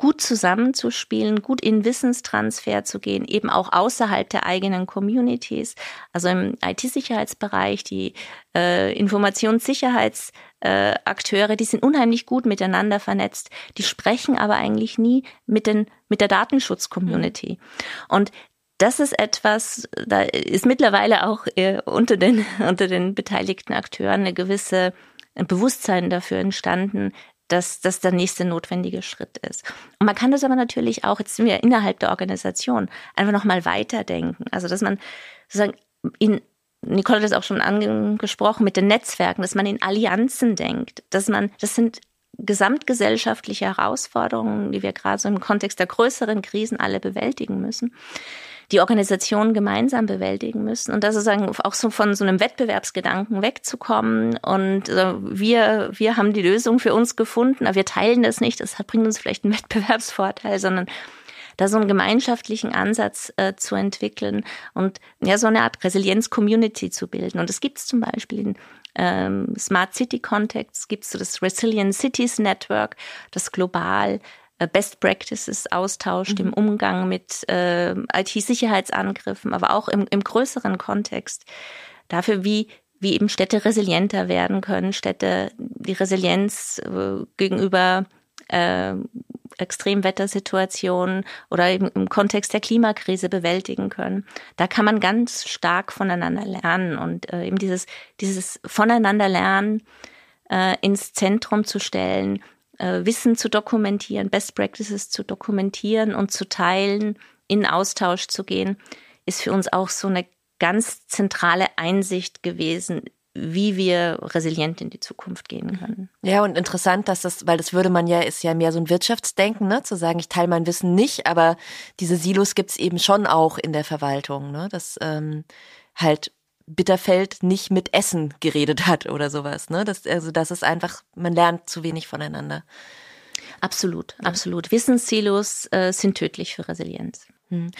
gut zusammenzuspielen, gut in Wissenstransfer zu gehen, eben auch außerhalb der eigenen Communities. Also im IT-Sicherheitsbereich, die äh, Informationssicherheitsakteure, äh, die sind unheimlich gut miteinander vernetzt. Die sprechen aber eigentlich nie mit, den, mit der Datenschutz-Community. Und das ist etwas, da ist mittlerweile auch äh, unter den, unter den beteiligten Akteuren eine gewisse ein Bewusstsein dafür entstanden, dass das der nächste notwendige Schritt ist. Und man kann das aber natürlich auch, jetzt sind wir innerhalb der Organisation, einfach nochmal weiterdenken. Also, dass man sozusagen in, Nicole hat das auch schon angesprochen, mit den Netzwerken, dass man in Allianzen denkt, dass man, das sind gesamtgesellschaftliche Herausforderungen, die wir gerade so im Kontext der größeren Krisen alle bewältigen müssen die Organisationen gemeinsam bewältigen müssen und da sozusagen auch so von so einem Wettbewerbsgedanken wegzukommen und äh, wir, wir haben die Lösung für uns gefunden, aber wir teilen das nicht, das bringt uns vielleicht einen Wettbewerbsvorteil, sondern da so einen gemeinschaftlichen Ansatz äh, zu entwickeln und ja so eine Art Resilienz-Community zu bilden. Und das gibt es zum Beispiel in ähm, Smart City Kontext, gibt es so das Resilient Cities Network, das global Best Practices austauscht mhm. im Umgang mit äh, IT-Sicherheitsangriffen, aber auch im, im größeren Kontext dafür, wie wie eben Städte resilienter werden können, Städte die Resilienz äh, gegenüber äh, Extremwettersituationen oder eben im Kontext der Klimakrise bewältigen können. Da kann man ganz stark voneinander lernen und äh, eben dieses, dieses voneinander lernen äh, ins Zentrum zu stellen, äh, Wissen zu dokumentieren, Best Practices zu dokumentieren und zu teilen, in Austausch zu gehen, ist für uns auch so eine ganz zentrale Einsicht gewesen, wie wir resilient in die Zukunft gehen können. Ja, und interessant, dass das, weil das würde man ja, ist ja mehr so ein Wirtschaftsdenken, ne, zu sagen, ich teile mein Wissen nicht, aber diese Silos gibt's eben schon auch in der Verwaltung, ne, dass ähm, halt Bitterfeld nicht mit Essen geredet hat oder sowas, ne, das, also das ist einfach, man lernt zu wenig voneinander. Absolut, absolut. Wissenssilos äh, sind tödlich für Resilienz. Hm.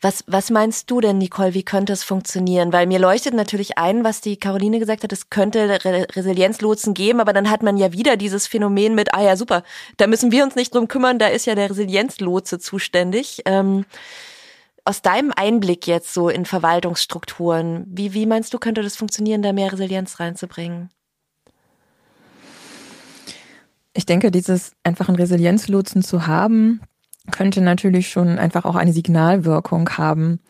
Was, was meinst du denn, Nicole, wie könnte es funktionieren? Weil mir leuchtet natürlich ein, was die Caroline gesagt hat, es könnte Re Resilienzlotsen geben, aber dann hat man ja wieder dieses Phänomen mit, ah ja, super, da müssen wir uns nicht drum kümmern, da ist ja der Resilienzlotse zuständig. Ähm, aus deinem Einblick jetzt so in Verwaltungsstrukturen, wie, wie meinst du, könnte das funktionieren, da mehr Resilienz reinzubringen? Ich denke, dieses einfach einen Resilienzlotsen zu haben, könnte natürlich schon einfach auch eine Signalwirkung haben.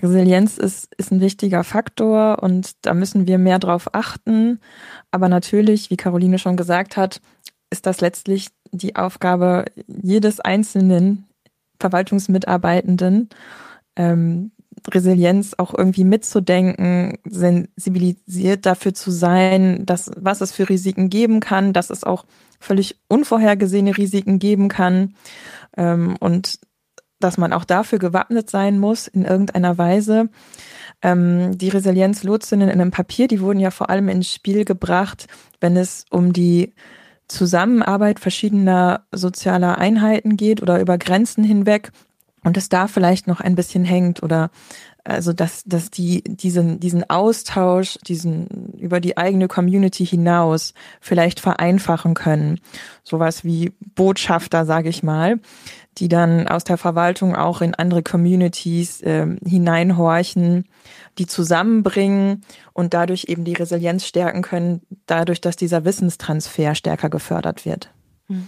Resilienz ist, ist ein wichtiger Faktor und da müssen wir mehr drauf achten. Aber natürlich, wie Caroline schon gesagt hat, ist das letztlich die Aufgabe jedes einzelnen Verwaltungsmitarbeitenden, ähm, Resilienz auch irgendwie mitzudenken, sensibilisiert dafür zu sein, dass was es für Risiken geben kann, dass es auch völlig unvorhergesehene Risiken geben kann ähm, und dass man auch dafür gewappnet sein muss in irgendeiner Weise. Ähm, die Resilienzlotsinnen in einem Papier, die wurden ja vor allem ins Spiel gebracht, wenn es um die Zusammenarbeit verschiedener sozialer Einheiten geht oder über Grenzen hinweg und es da vielleicht noch ein bisschen hängt oder also dass, dass die diesen, diesen Austausch, diesen über die eigene Community hinaus vielleicht vereinfachen können. Sowas wie Botschafter, sage ich mal, die dann aus der Verwaltung auch in andere Communities äh, hineinhorchen, die zusammenbringen und dadurch eben die Resilienz stärken können, dadurch, dass dieser Wissenstransfer stärker gefördert wird. Hm.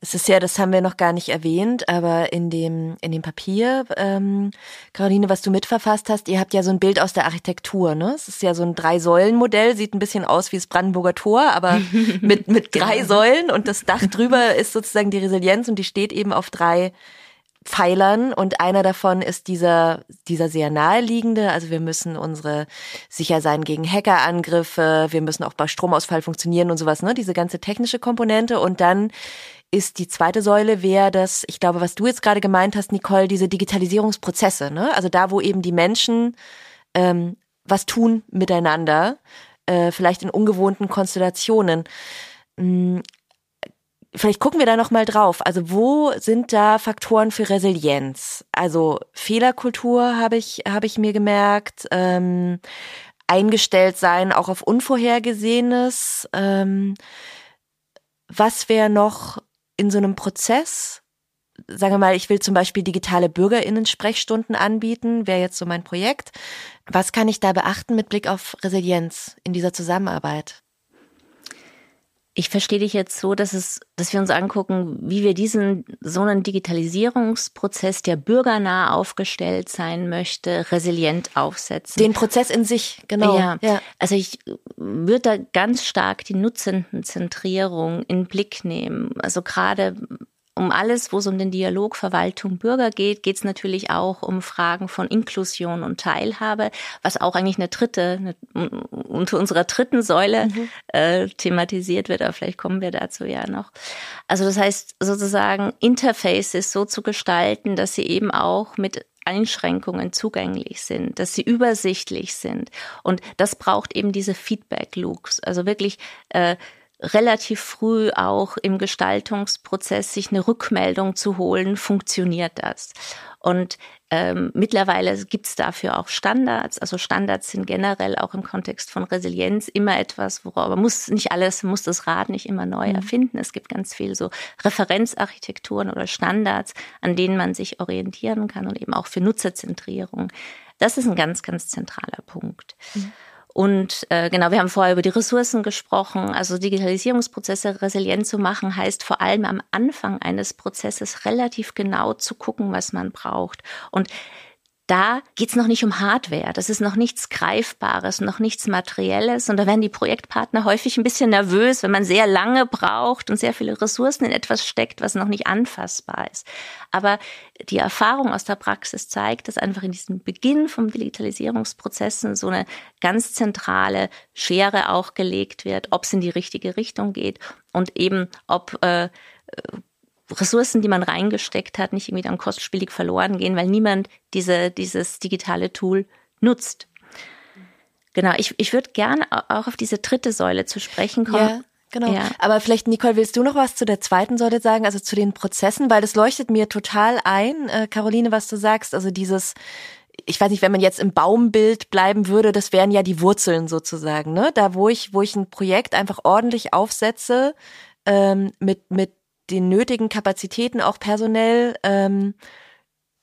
Es ist ja, das haben wir noch gar nicht erwähnt, aber in dem, in dem Papier, ähm, Caroline, was du mitverfasst hast, ihr habt ja so ein Bild aus der Architektur, ne? Es ist ja so ein Drei-Säulen-Modell, sieht ein bisschen aus wie das Brandenburger Tor, aber mit, mit drei genau. Säulen und das Dach drüber ist sozusagen die Resilienz und die steht eben auf drei Pfeilern und einer davon ist dieser, dieser sehr naheliegende. Also wir müssen unsere sicher sein gegen Hackerangriffe, wir müssen auch bei Stromausfall funktionieren und sowas, ne? Diese ganze technische Komponente und dann ist die zweite Säule, wäre das, ich glaube, was du jetzt gerade gemeint hast, Nicole, diese Digitalisierungsprozesse, ne? Also da, wo eben die Menschen ähm, was tun miteinander, äh, vielleicht in ungewohnten Konstellationen. Hm, vielleicht gucken wir da noch mal drauf. Also wo sind da Faktoren für Resilienz? Also Fehlerkultur habe ich habe ich mir gemerkt. Ähm, eingestellt sein, auch auf Unvorhergesehenes. Ähm, was wäre noch in so einem Prozess, sagen wir mal, ich will zum Beispiel digitale Bürgerinnen-Sprechstunden anbieten, wäre jetzt so mein Projekt. Was kann ich da beachten mit Blick auf Resilienz in dieser Zusammenarbeit? Ich verstehe dich jetzt so, dass es, dass wir uns angucken, wie wir diesen so einen Digitalisierungsprozess, der bürgernah aufgestellt sein möchte, resilient aufsetzen. Den Prozess in sich, genau. Ja. ja. Also ich würde da ganz stark die Nutzendenzentrierung in Blick nehmen. Also gerade um alles, wo es um den Dialog Verwaltung Bürger geht, geht es natürlich auch um Fragen von Inklusion und Teilhabe, was auch eigentlich eine dritte, eine, unter unserer dritten Säule mhm. äh, thematisiert wird, aber vielleicht kommen wir dazu ja noch. Also das heißt sozusagen Interfaces so zu gestalten, dass sie eben auch mit Einschränkungen zugänglich sind, dass sie übersichtlich sind. Und das braucht eben diese Feedback-Loops. Also wirklich äh, relativ früh auch im Gestaltungsprozess sich eine Rückmeldung zu holen, funktioniert das. Und ähm, mittlerweile gibt es dafür auch Standards. Also Standards sind generell auch im Kontext von Resilienz immer etwas, worauf man muss nicht alles, muss das Rad nicht immer neu mhm. erfinden. Es gibt ganz viel so Referenzarchitekturen oder Standards, an denen man sich orientieren kann und eben auch für Nutzerzentrierung. Das ist ein ganz, ganz zentraler Punkt. Mhm. Und äh, genau, wir haben vorher über die Ressourcen gesprochen. Also Digitalisierungsprozesse resilient zu machen, heißt vor allem am Anfang eines Prozesses relativ genau zu gucken, was man braucht. Und da geht's noch nicht um Hardware. Das ist noch nichts Greifbares, noch nichts Materielles. Und da werden die Projektpartner häufig ein bisschen nervös, wenn man sehr lange braucht und sehr viele Ressourcen in etwas steckt, was noch nicht anfassbar ist. Aber die Erfahrung aus der Praxis zeigt, dass einfach in diesem Beginn vom Digitalisierungsprozessen so eine ganz zentrale Schere auch gelegt wird, ob es in die richtige Richtung geht und eben ob äh, Ressourcen, die man reingesteckt hat, nicht irgendwie dann kostspielig verloren gehen, weil niemand diese, dieses digitale Tool nutzt. Genau, ich, ich würde gerne auch auf diese dritte Säule zu sprechen kommen. Ja. Genau. Ja. Aber vielleicht, Nicole, willst du noch was zu der zweiten Säule sagen, also zu den Prozessen? Weil das leuchtet mir total ein, äh, Caroline, was du sagst. Also dieses, ich weiß nicht, wenn man jetzt im Baumbild bleiben würde, das wären ja die Wurzeln sozusagen, ne? Da, wo ich, wo ich ein Projekt einfach ordentlich aufsetze, ähm, mit, mit den nötigen Kapazitäten auch personell, ähm,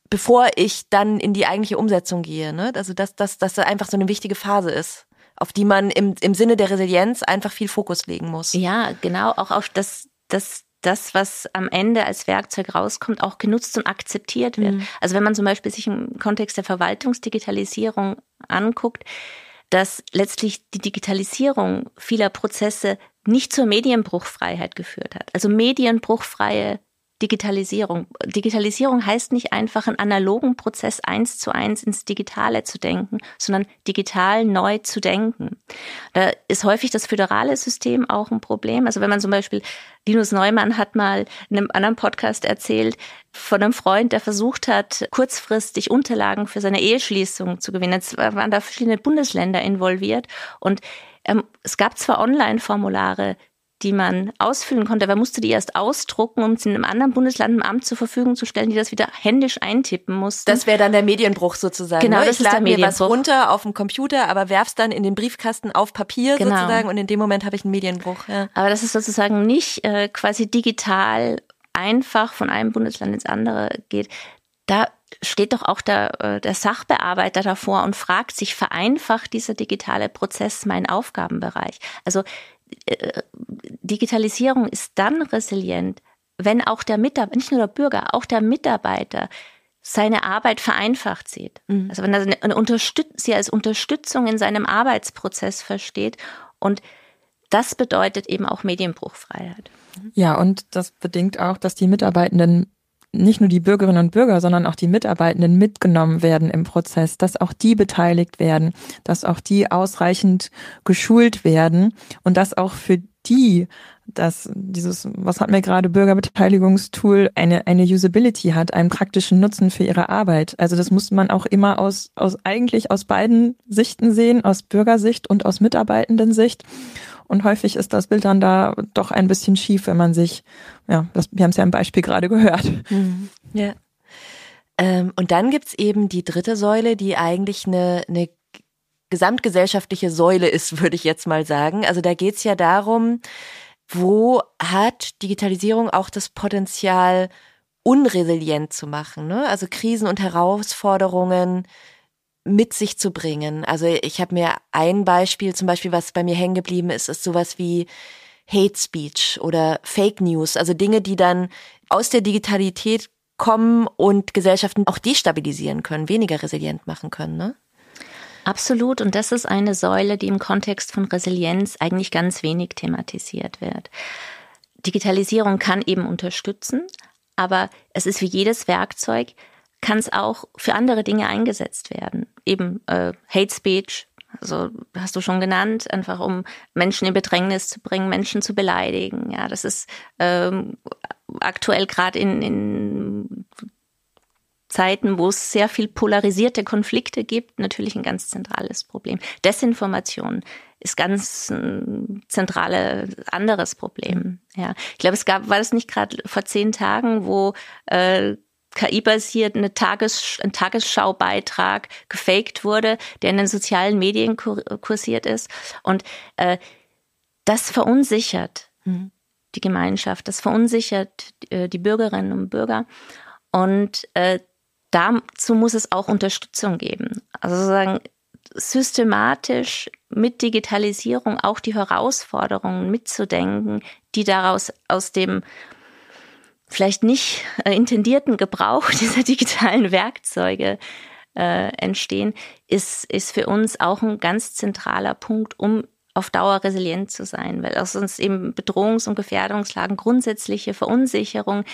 bevor ich dann in die eigentliche Umsetzung gehe. Ne? Also dass das, das einfach so eine wichtige Phase ist, auf die man im, im Sinne der Resilienz einfach viel Fokus legen muss. Ja, genau, auch auf das, das das, was am Ende als Werkzeug rauskommt, auch genutzt und akzeptiert wird. Mhm. Also wenn man zum Beispiel sich im Kontext der Verwaltungsdigitalisierung anguckt, dass letztlich die Digitalisierung vieler Prozesse nicht zur Medienbruchfreiheit geführt hat. Also medienbruchfreie Digitalisierung. Digitalisierung heißt nicht einfach einen analogen Prozess eins zu eins ins Digitale zu denken, sondern digital neu zu denken. Da ist häufig das föderale System auch ein Problem. Also wenn man zum Beispiel, Linus Neumann hat mal in einem anderen Podcast erzählt von einem Freund, der versucht hat, kurzfristig Unterlagen für seine Eheschließung zu gewinnen. Jetzt waren da verschiedene Bundesländer involviert und ähm, es gab zwar Online-Formulare, die man ausfüllen konnte, aber musste die erst ausdrucken, um sie in einem anderen Bundesland im Amt zur Verfügung zu stellen, die das wieder händisch eintippen mussten. Das wäre dann der Medienbruch sozusagen. Genau, ne? das ich ist der mir was runter auf dem Computer, aber werf's dann in den Briefkasten auf Papier genau. sozusagen und in dem Moment habe ich einen Medienbruch. Ja. Aber das ist sozusagen nicht äh, quasi digital einfach von einem Bundesland ins andere geht. Da steht doch auch der, äh, der Sachbearbeiter davor und fragt sich, vereinfacht dieser digitale Prozess meinen Aufgabenbereich? Also Digitalisierung ist dann resilient, wenn auch der Mitarbeiter, nicht nur der Bürger, auch der Mitarbeiter seine Arbeit vereinfacht sieht. Mhm. Also wenn er eine, eine Unterstütz sie als Unterstützung in seinem Arbeitsprozess versteht und das bedeutet eben auch Medienbruchfreiheit. Ja, und das bedingt auch, dass die Mitarbeitenden nicht nur die Bürgerinnen und Bürger, sondern auch die Mitarbeitenden mitgenommen werden im Prozess, dass auch die beteiligt werden, dass auch die ausreichend geschult werden und dass auch für die dass dieses, was hat mir gerade Bürgerbeteiligungstool, eine, eine Usability hat, einen praktischen Nutzen für ihre Arbeit. Also das muss man auch immer aus, aus eigentlich aus beiden Sichten sehen, aus Bürgersicht und aus Mitarbeitendensicht. Und häufig ist das Bild dann da doch ein bisschen schief, wenn man sich, ja, das, wir haben es ja im Beispiel gerade gehört. Mhm. Ja. Ähm, und dann gibt's eben die dritte Säule, die eigentlich eine, eine gesamtgesellschaftliche Säule ist, würde ich jetzt mal sagen. Also da geht's ja darum, wo hat Digitalisierung auch das Potenzial, unresilient zu machen, ne? Also Krisen und Herausforderungen mit sich zu bringen. Also ich habe mir ein Beispiel, zum Beispiel, was bei mir hängen geblieben ist, ist sowas wie Hate Speech oder Fake News, also Dinge, die dann aus der Digitalität kommen und Gesellschaften auch destabilisieren können, weniger resilient machen können, ne? Absolut. Und das ist eine Säule, die im Kontext von Resilienz eigentlich ganz wenig thematisiert wird. Digitalisierung kann eben unterstützen, aber es ist wie jedes Werkzeug, kann es auch für andere Dinge eingesetzt werden. Eben äh, Hate Speech, also hast du schon genannt, einfach um Menschen in Bedrängnis zu bringen, Menschen zu beleidigen. Ja, das ist ähm, aktuell gerade in, in Zeiten, wo es sehr viel polarisierte Konflikte gibt, natürlich ein ganz zentrales Problem. Desinformation ist ganz ein zentrales anderes Problem. Ja, ich glaube, es gab, war das nicht gerade vor zehn Tagen, wo äh, KI-basiert eine Tages ein Tagesschaubeitrag gefaked wurde, der in den sozialen Medien kursiert ist. Und äh, das verunsichert mhm. die Gemeinschaft, das verunsichert äh, die Bürgerinnen und Bürger. Und äh, dazu muss es auch Unterstützung geben. Also sozusagen systematisch mit Digitalisierung auch die Herausforderungen mitzudenken, die daraus aus dem vielleicht nicht äh, intendierten Gebrauch dieser digitalen Werkzeuge äh, entstehen, ist, ist für uns auch ein ganz zentraler Punkt, um auf Dauer resilient zu sein, weil aus uns eben Bedrohungs- und Gefährdungslagen, grundsätzliche Verunsicherung,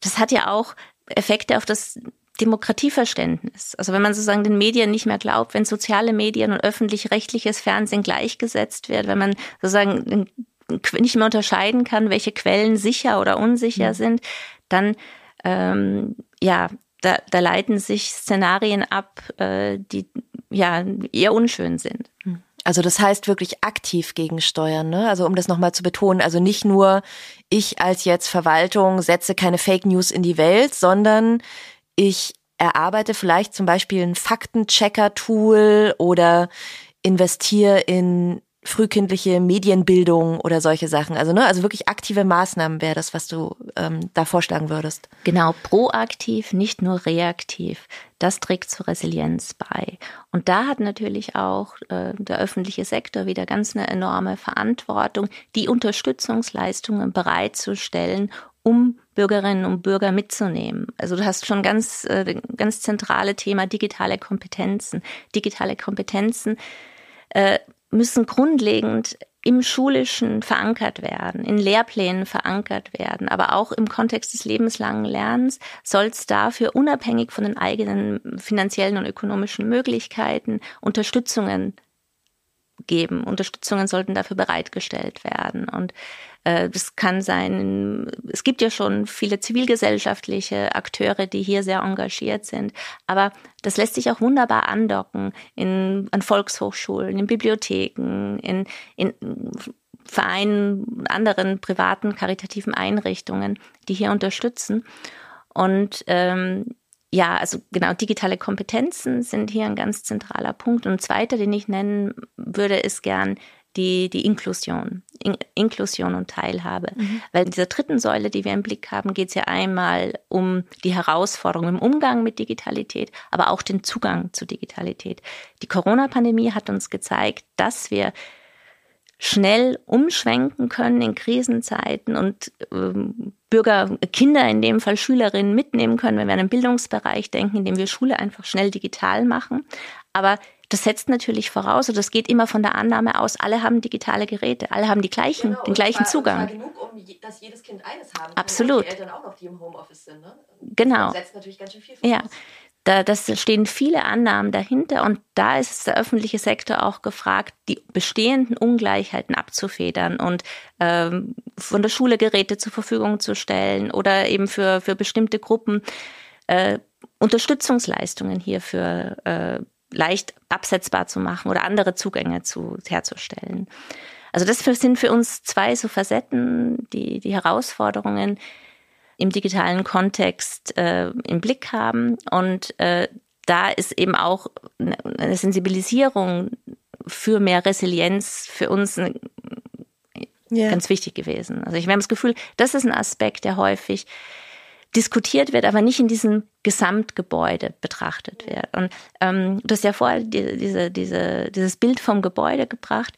das hat ja auch Effekte auf das Demokratieverständnis. Also wenn man sozusagen den Medien nicht mehr glaubt, wenn soziale Medien und öffentlich-rechtliches Fernsehen gleichgesetzt wird, wenn man sozusagen nicht mehr unterscheiden kann, welche Quellen sicher oder unsicher mhm. sind, dann ähm, ja, da, da leiten sich Szenarien ab, äh, die ja eher unschön sind. Mhm. Also das heißt wirklich aktiv gegensteuern, ne? Also um das nochmal zu betonen, also nicht nur ich als jetzt Verwaltung setze keine Fake News in die Welt, sondern ich erarbeite vielleicht zum Beispiel ein Faktenchecker-Tool oder investiere in frühkindliche Medienbildung oder solche Sachen. Also ne, also wirklich aktive Maßnahmen wäre das, was du ähm, da vorschlagen würdest. Genau, proaktiv, nicht nur reaktiv. Das trägt zur Resilienz bei. Und da hat natürlich auch äh, der öffentliche Sektor wieder ganz eine enorme Verantwortung, die Unterstützungsleistungen bereitzustellen, um Bürgerinnen und Bürger mitzunehmen. Also du hast schon ganz äh, ganz zentrale Thema digitale Kompetenzen. Digitale Kompetenzen äh, müssen grundlegend im Schulischen verankert werden, in Lehrplänen verankert werden, aber auch im Kontext des lebenslangen Lernens soll es dafür unabhängig von den eigenen finanziellen und ökonomischen Möglichkeiten Unterstützungen geben. Unterstützungen sollten dafür bereitgestellt werden. Und äh, kann sein, es gibt ja schon viele zivilgesellschaftliche Akteure, die hier sehr engagiert sind. Aber das lässt sich auch wunderbar andocken in, an Volkshochschulen, in Bibliotheken, in, in Vereinen, anderen privaten karitativen Einrichtungen, die hier unterstützen. Und ähm, ja, also genau, digitale Kompetenzen sind hier ein ganz zentraler Punkt. Und ein zweiter, den ich nennen würde, ist gern die, die Inklusion, In, Inklusion und Teilhabe. Mhm. Weil in dieser dritten Säule, die wir im Blick haben, geht es ja einmal um die Herausforderungen im Umgang mit Digitalität, aber auch den Zugang zu Digitalität. Die Corona-Pandemie hat uns gezeigt, dass wir schnell umschwenken können in Krisenzeiten und ähm, Bürger, Kinder, in dem Fall Schülerinnen mitnehmen können, wenn wir an den Bildungsbereich denken, indem wir Schule einfach schnell digital machen. Aber das setzt natürlich voraus, und das geht immer von der Annahme aus, alle haben digitale Geräte, alle haben die gleichen, genau, den gleichen zwar, Zugang. genug, um dass jedes Kind eines haben Absolut. Kann, die Eltern auch noch, die im Homeoffice sind. Ne? Genau. Das setzt natürlich ganz schön viel voraus. Ja. Da, das stehen viele Annahmen dahinter und da ist der öffentliche Sektor auch gefragt, die bestehenden Ungleichheiten abzufedern und ähm, von der Schule Geräte zur Verfügung zu stellen oder eben für, für bestimmte Gruppen äh, Unterstützungsleistungen hierfür äh, leicht absetzbar zu machen oder andere Zugänge zu, herzustellen. Also das sind für uns zwei so Facetten, die die Herausforderungen im digitalen Kontext äh, im Blick haben. Und äh, da ist eben auch eine Sensibilisierung für mehr Resilienz für uns eine, yeah. ganz wichtig gewesen. Also ich habe das Gefühl, das ist ein Aspekt, der häufig diskutiert wird, aber nicht in diesem Gesamtgebäude betrachtet wird. Und ähm, du hast ja vorher die, diese, diese, dieses Bild vom Gebäude gebracht.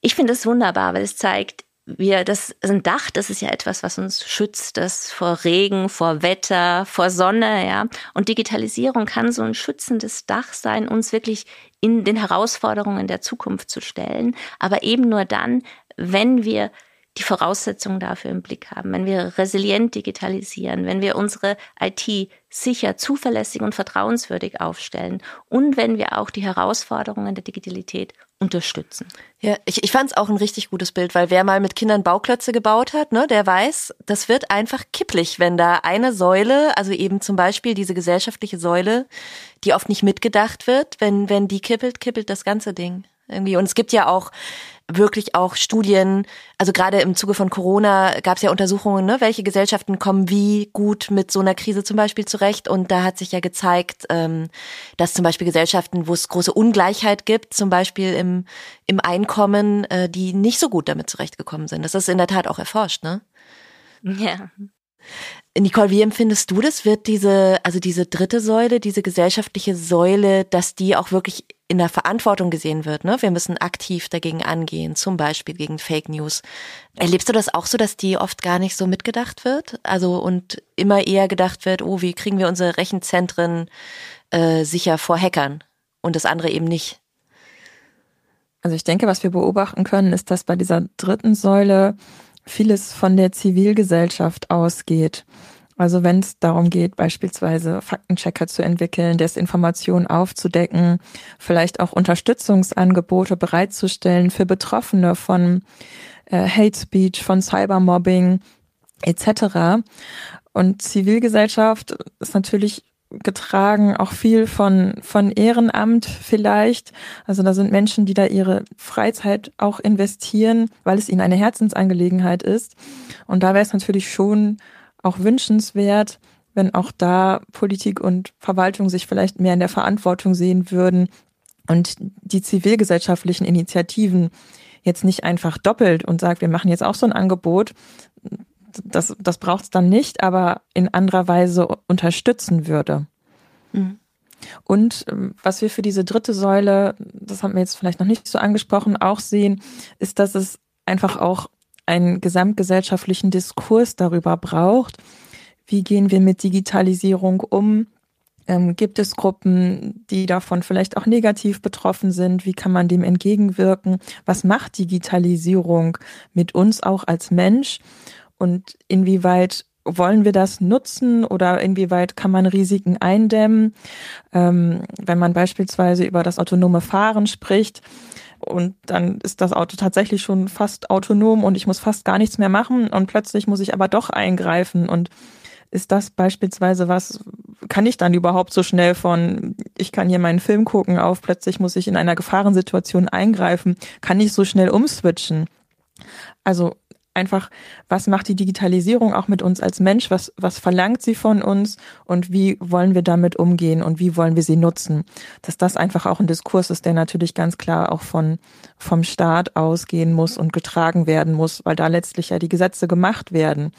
Ich finde es wunderbar, weil es zeigt, wir, das ein Dach, das ist ja etwas, was uns schützt, das vor Regen, vor Wetter, vor Sonne, ja. Und Digitalisierung kann so ein schützendes Dach sein, uns wirklich in den Herausforderungen der Zukunft zu stellen. Aber eben nur dann, wenn wir die Voraussetzungen dafür im Blick haben, wenn wir resilient digitalisieren, wenn wir unsere IT sicher, zuverlässig und vertrauenswürdig aufstellen und wenn wir auch die Herausforderungen der Digitalität unterstützen. Ja, ich, ich fand es auch ein richtig gutes Bild, weil wer mal mit Kindern Bauklötze gebaut hat, ne, der weiß, das wird einfach kipplig, wenn da eine Säule, also eben zum Beispiel diese gesellschaftliche Säule, die oft nicht mitgedacht wird, wenn, wenn die kippelt, kippelt das ganze Ding irgendwie. Und es gibt ja auch wirklich auch Studien, also gerade im Zuge von Corona gab es ja Untersuchungen, ne, welche Gesellschaften kommen wie gut mit so einer Krise zum Beispiel zurecht. Und da hat sich ja gezeigt, ähm, dass zum Beispiel Gesellschaften, wo es große Ungleichheit gibt, zum Beispiel im, im Einkommen, äh, die nicht so gut damit zurechtgekommen sind. Das ist in der Tat auch erforscht, ne? Ja. Nicole, wie empfindest du das? Wird diese, also diese dritte Säule, diese gesellschaftliche Säule, dass die auch wirklich in der Verantwortung gesehen wird? Ne? Wir müssen aktiv dagegen angehen, zum Beispiel gegen Fake News. Erlebst du das auch so, dass die oft gar nicht so mitgedacht wird? Also und immer eher gedacht wird, oh, wie kriegen wir unsere Rechenzentren äh, sicher vor Hackern und das andere eben nicht? Also ich denke, was wir beobachten können, ist, dass bei dieser dritten Säule vieles von der Zivilgesellschaft ausgeht. Also wenn es darum geht, beispielsweise Faktenchecker zu entwickeln, Desinformation aufzudecken, vielleicht auch Unterstützungsangebote bereitzustellen für Betroffene von äh, Hate Speech, von Cybermobbing etc. Und Zivilgesellschaft ist natürlich getragen, auch viel von, von Ehrenamt vielleicht. Also da sind Menschen, die da ihre Freizeit auch investieren, weil es ihnen eine Herzensangelegenheit ist. Und da wäre es natürlich schon auch wünschenswert, wenn auch da Politik und Verwaltung sich vielleicht mehr in der Verantwortung sehen würden und die zivilgesellschaftlichen Initiativen jetzt nicht einfach doppelt und sagt, wir machen jetzt auch so ein Angebot, das, das braucht es dann nicht, aber in anderer Weise unterstützen würde. Mhm. Und ähm, was wir für diese dritte Säule, das haben wir jetzt vielleicht noch nicht so angesprochen, auch sehen, ist, dass es einfach auch einen gesamtgesellschaftlichen Diskurs darüber braucht. Wie gehen wir mit Digitalisierung um? Ähm, gibt es Gruppen, die davon vielleicht auch negativ betroffen sind? Wie kann man dem entgegenwirken? Was macht Digitalisierung mit uns auch als Mensch? Und inwieweit wollen wir das nutzen oder inwieweit kann man Risiken eindämmen? Ähm, wenn man beispielsweise über das autonome Fahren spricht, und dann ist das Auto tatsächlich schon fast autonom und ich muss fast gar nichts mehr machen und plötzlich muss ich aber doch eingreifen und ist das beispielsweise was, kann ich dann überhaupt so schnell von, ich kann hier meinen Film gucken, auf plötzlich muss ich in einer Gefahrensituation eingreifen, kann ich so schnell umswitchen? Also einfach, was macht die Digitalisierung auch mit uns als Mensch? Was, was verlangt sie von uns? Und wie wollen wir damit umgehen? Und wie wollen wir sie nutzen? Dass das einfach auch ein Diskurs ist, der natürlich ganz klar auch von, vom Staat ausgehen muss und getragen werden muss, weil da letztlich ja die Gesetze gemacht werden,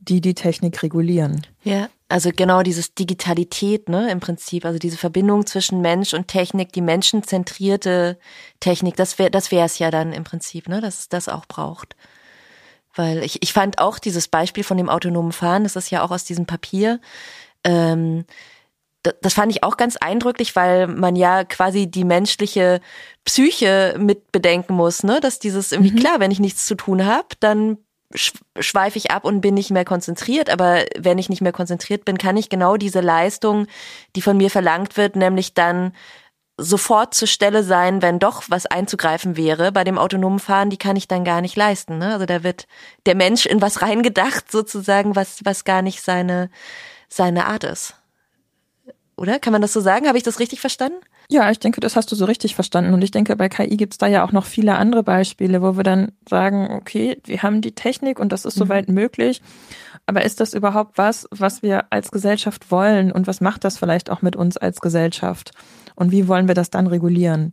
die die Technik regulieren. Ja. Also genau dieses Digitalität, ne, im Prinzip, also diese Verbindung zwischen Mensch und Technik, die menschenzentrierte Technik, das wäre, das wäre es ja dann im Prinzip, ne, dass es das auch braucht. Weil ich, ich fand auch dieses Beispiel von dem autonomen Fahren, das ist ja auch aus diesem Papier, ähm, das fand ich auch ganz eindrücklich, weil man ja quasi die menschliche Psyche mit bedenken muss, ne? Dass dieses irgendwie mhm. klar, wenn ich nichts zu tun habe, dann schweife ich ab und bin nicht mehr konzentriert. Aber wenn ich nicht mehr konzentriert bin, kann ich genau diese Leistung, die von mir verlangt wird, nämlich dann sofort zur Stelle sein, wenn doch was einzugreifen wäre. Bei dem autonomen Fahren, die kann ich dann gar nicht leisten. Ne? Also da wird der Mensch in was reingedacht, sozusagen, was, was gar nicht seine, seine Art ist. Oder? Kann man das so sagen? Habe ich das richtig verstanden? Ja, ich denke, das hast du so richtig verstanden. Und ich denke, bei KI gibt es da ja auch noch viele andere Beispiele, wo wir dann sagen, okay, wir haben die Technik und das ist mhm. soweit möglich. Aber ist das überhaupt was, was wir als Gesellschaft wollen? Und was macht das vielleicht auch mit uns als Gesellschaft? Und wie wollen wir das dann regulieren?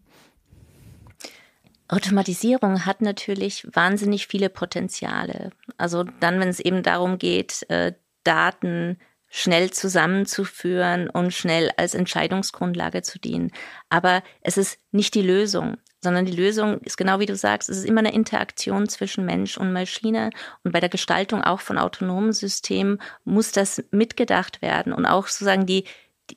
Automatisierung hat natürlich wahnsinnig viele Potenziale. Also dann, wenn es eben darum geht, äh, Daten schnell zusammenzuführen und schnell als Entscheidungsgrundlage zu dienen. Aber es ist nicht die Lösung, sondern die Lösung ist genau wie du sagst, es ist immer eine Interaktion zwischen Mensch und Maschine und bei der Gestaltung auch von autonomen Systemen muss das mitgedacht werden und auch sozusagen die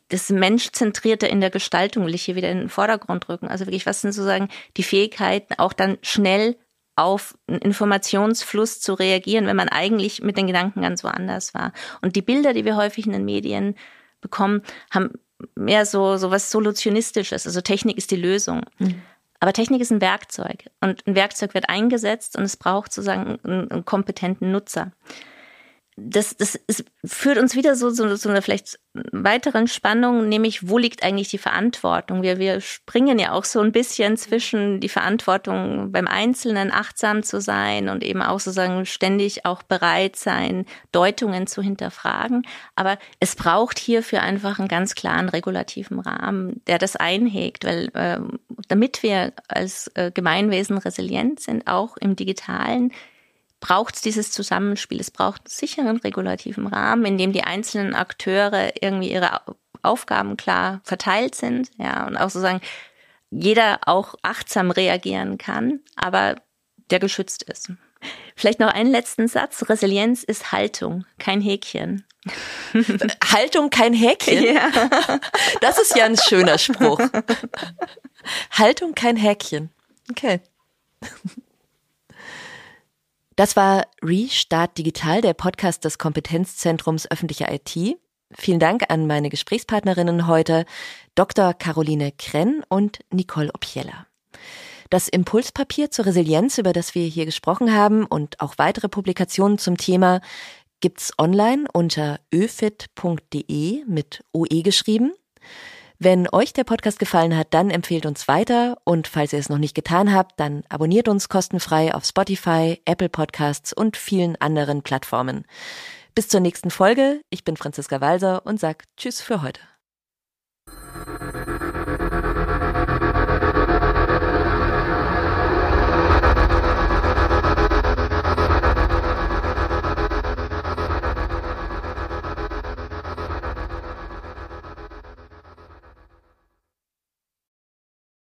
das Menschzentrierte in der Gestaltung will ich hier wieder in den Vordergrund rücken. Also wirklich, was sind sozusagen die Fähigkeiten, auch dann schnell auf einen Informationsfluss zu reagieren, wenn man eigentlich mit den Gedanken ganz woanders war. Und die Bilder, die wir häufig in den Medien bekommen, haben mehr so, so was Solutionistisches. Also Technik ist die Lösung. Mhm. Aber Technik ist ein Werkzeug und ein Werkzeug wird eingesetzt und es braucht sozusagen einen, einen kompetenten Nutzer das, das ist, führt uns wieder so, so, so eine vielleicht weiteren Spannung, nämlich wo liegt eigentlich die Verantwortung? Wir, wir springen ja auch so ein bisschen zwischen die Verantwortung beim Einzelnen achtsam zu sein und eben auch sozusagen ständig auch bereit sein, Deutungen zu hinterfragen. Aber es braucht hierfür einfach einen ganz klaren regulativen Rahmen, der das einhegt, weil äh, damit wir als äh, Gemeinwesen resilient sind, auch im digitalen, braucht es dieses Zusammenspiel. Es braucht einen sicheren regulativen Rahmen, in dem die einzelnen Akteure irgendwie ihre Aufgaben klar verteilt sind, ja, und auch sozusagen jeder auch achtsam reagieren kann, aber der geschützt ist. Vielleicht noch einen letzten Satz. Resilienz ist Haltung, kein Häkchen. Haltung, kein Häkchen? Ja. Das ist ja ein schöner Spruch. Haltung, kein Häkchen. Okay. Das war Restart Digital, der Podcast des Kompetenzzentrums öffentlicher IT. Vielen Dank an meine Gesprächspartnerinnen heute, Dr. Caroline Krenn und Nicole Opieller. Das Impulspapier zur Resilienz, über das wir hier gesprochen haben und auch weitere Publikationen zum Thema gibt's online unter öfit.de mit OE geschrieben. Wenn euch der Podcast gefallen hat, dann empfehlt uns weiter und falls ihr es noch nicht getan habt, dann abonniert uns kostenfrei auf Spotify, Apple Podcasts und vielen anderen Plattformen. Bis zur nächsten Folge. Ich bin Franziska Walser und sag Tschüss für heute.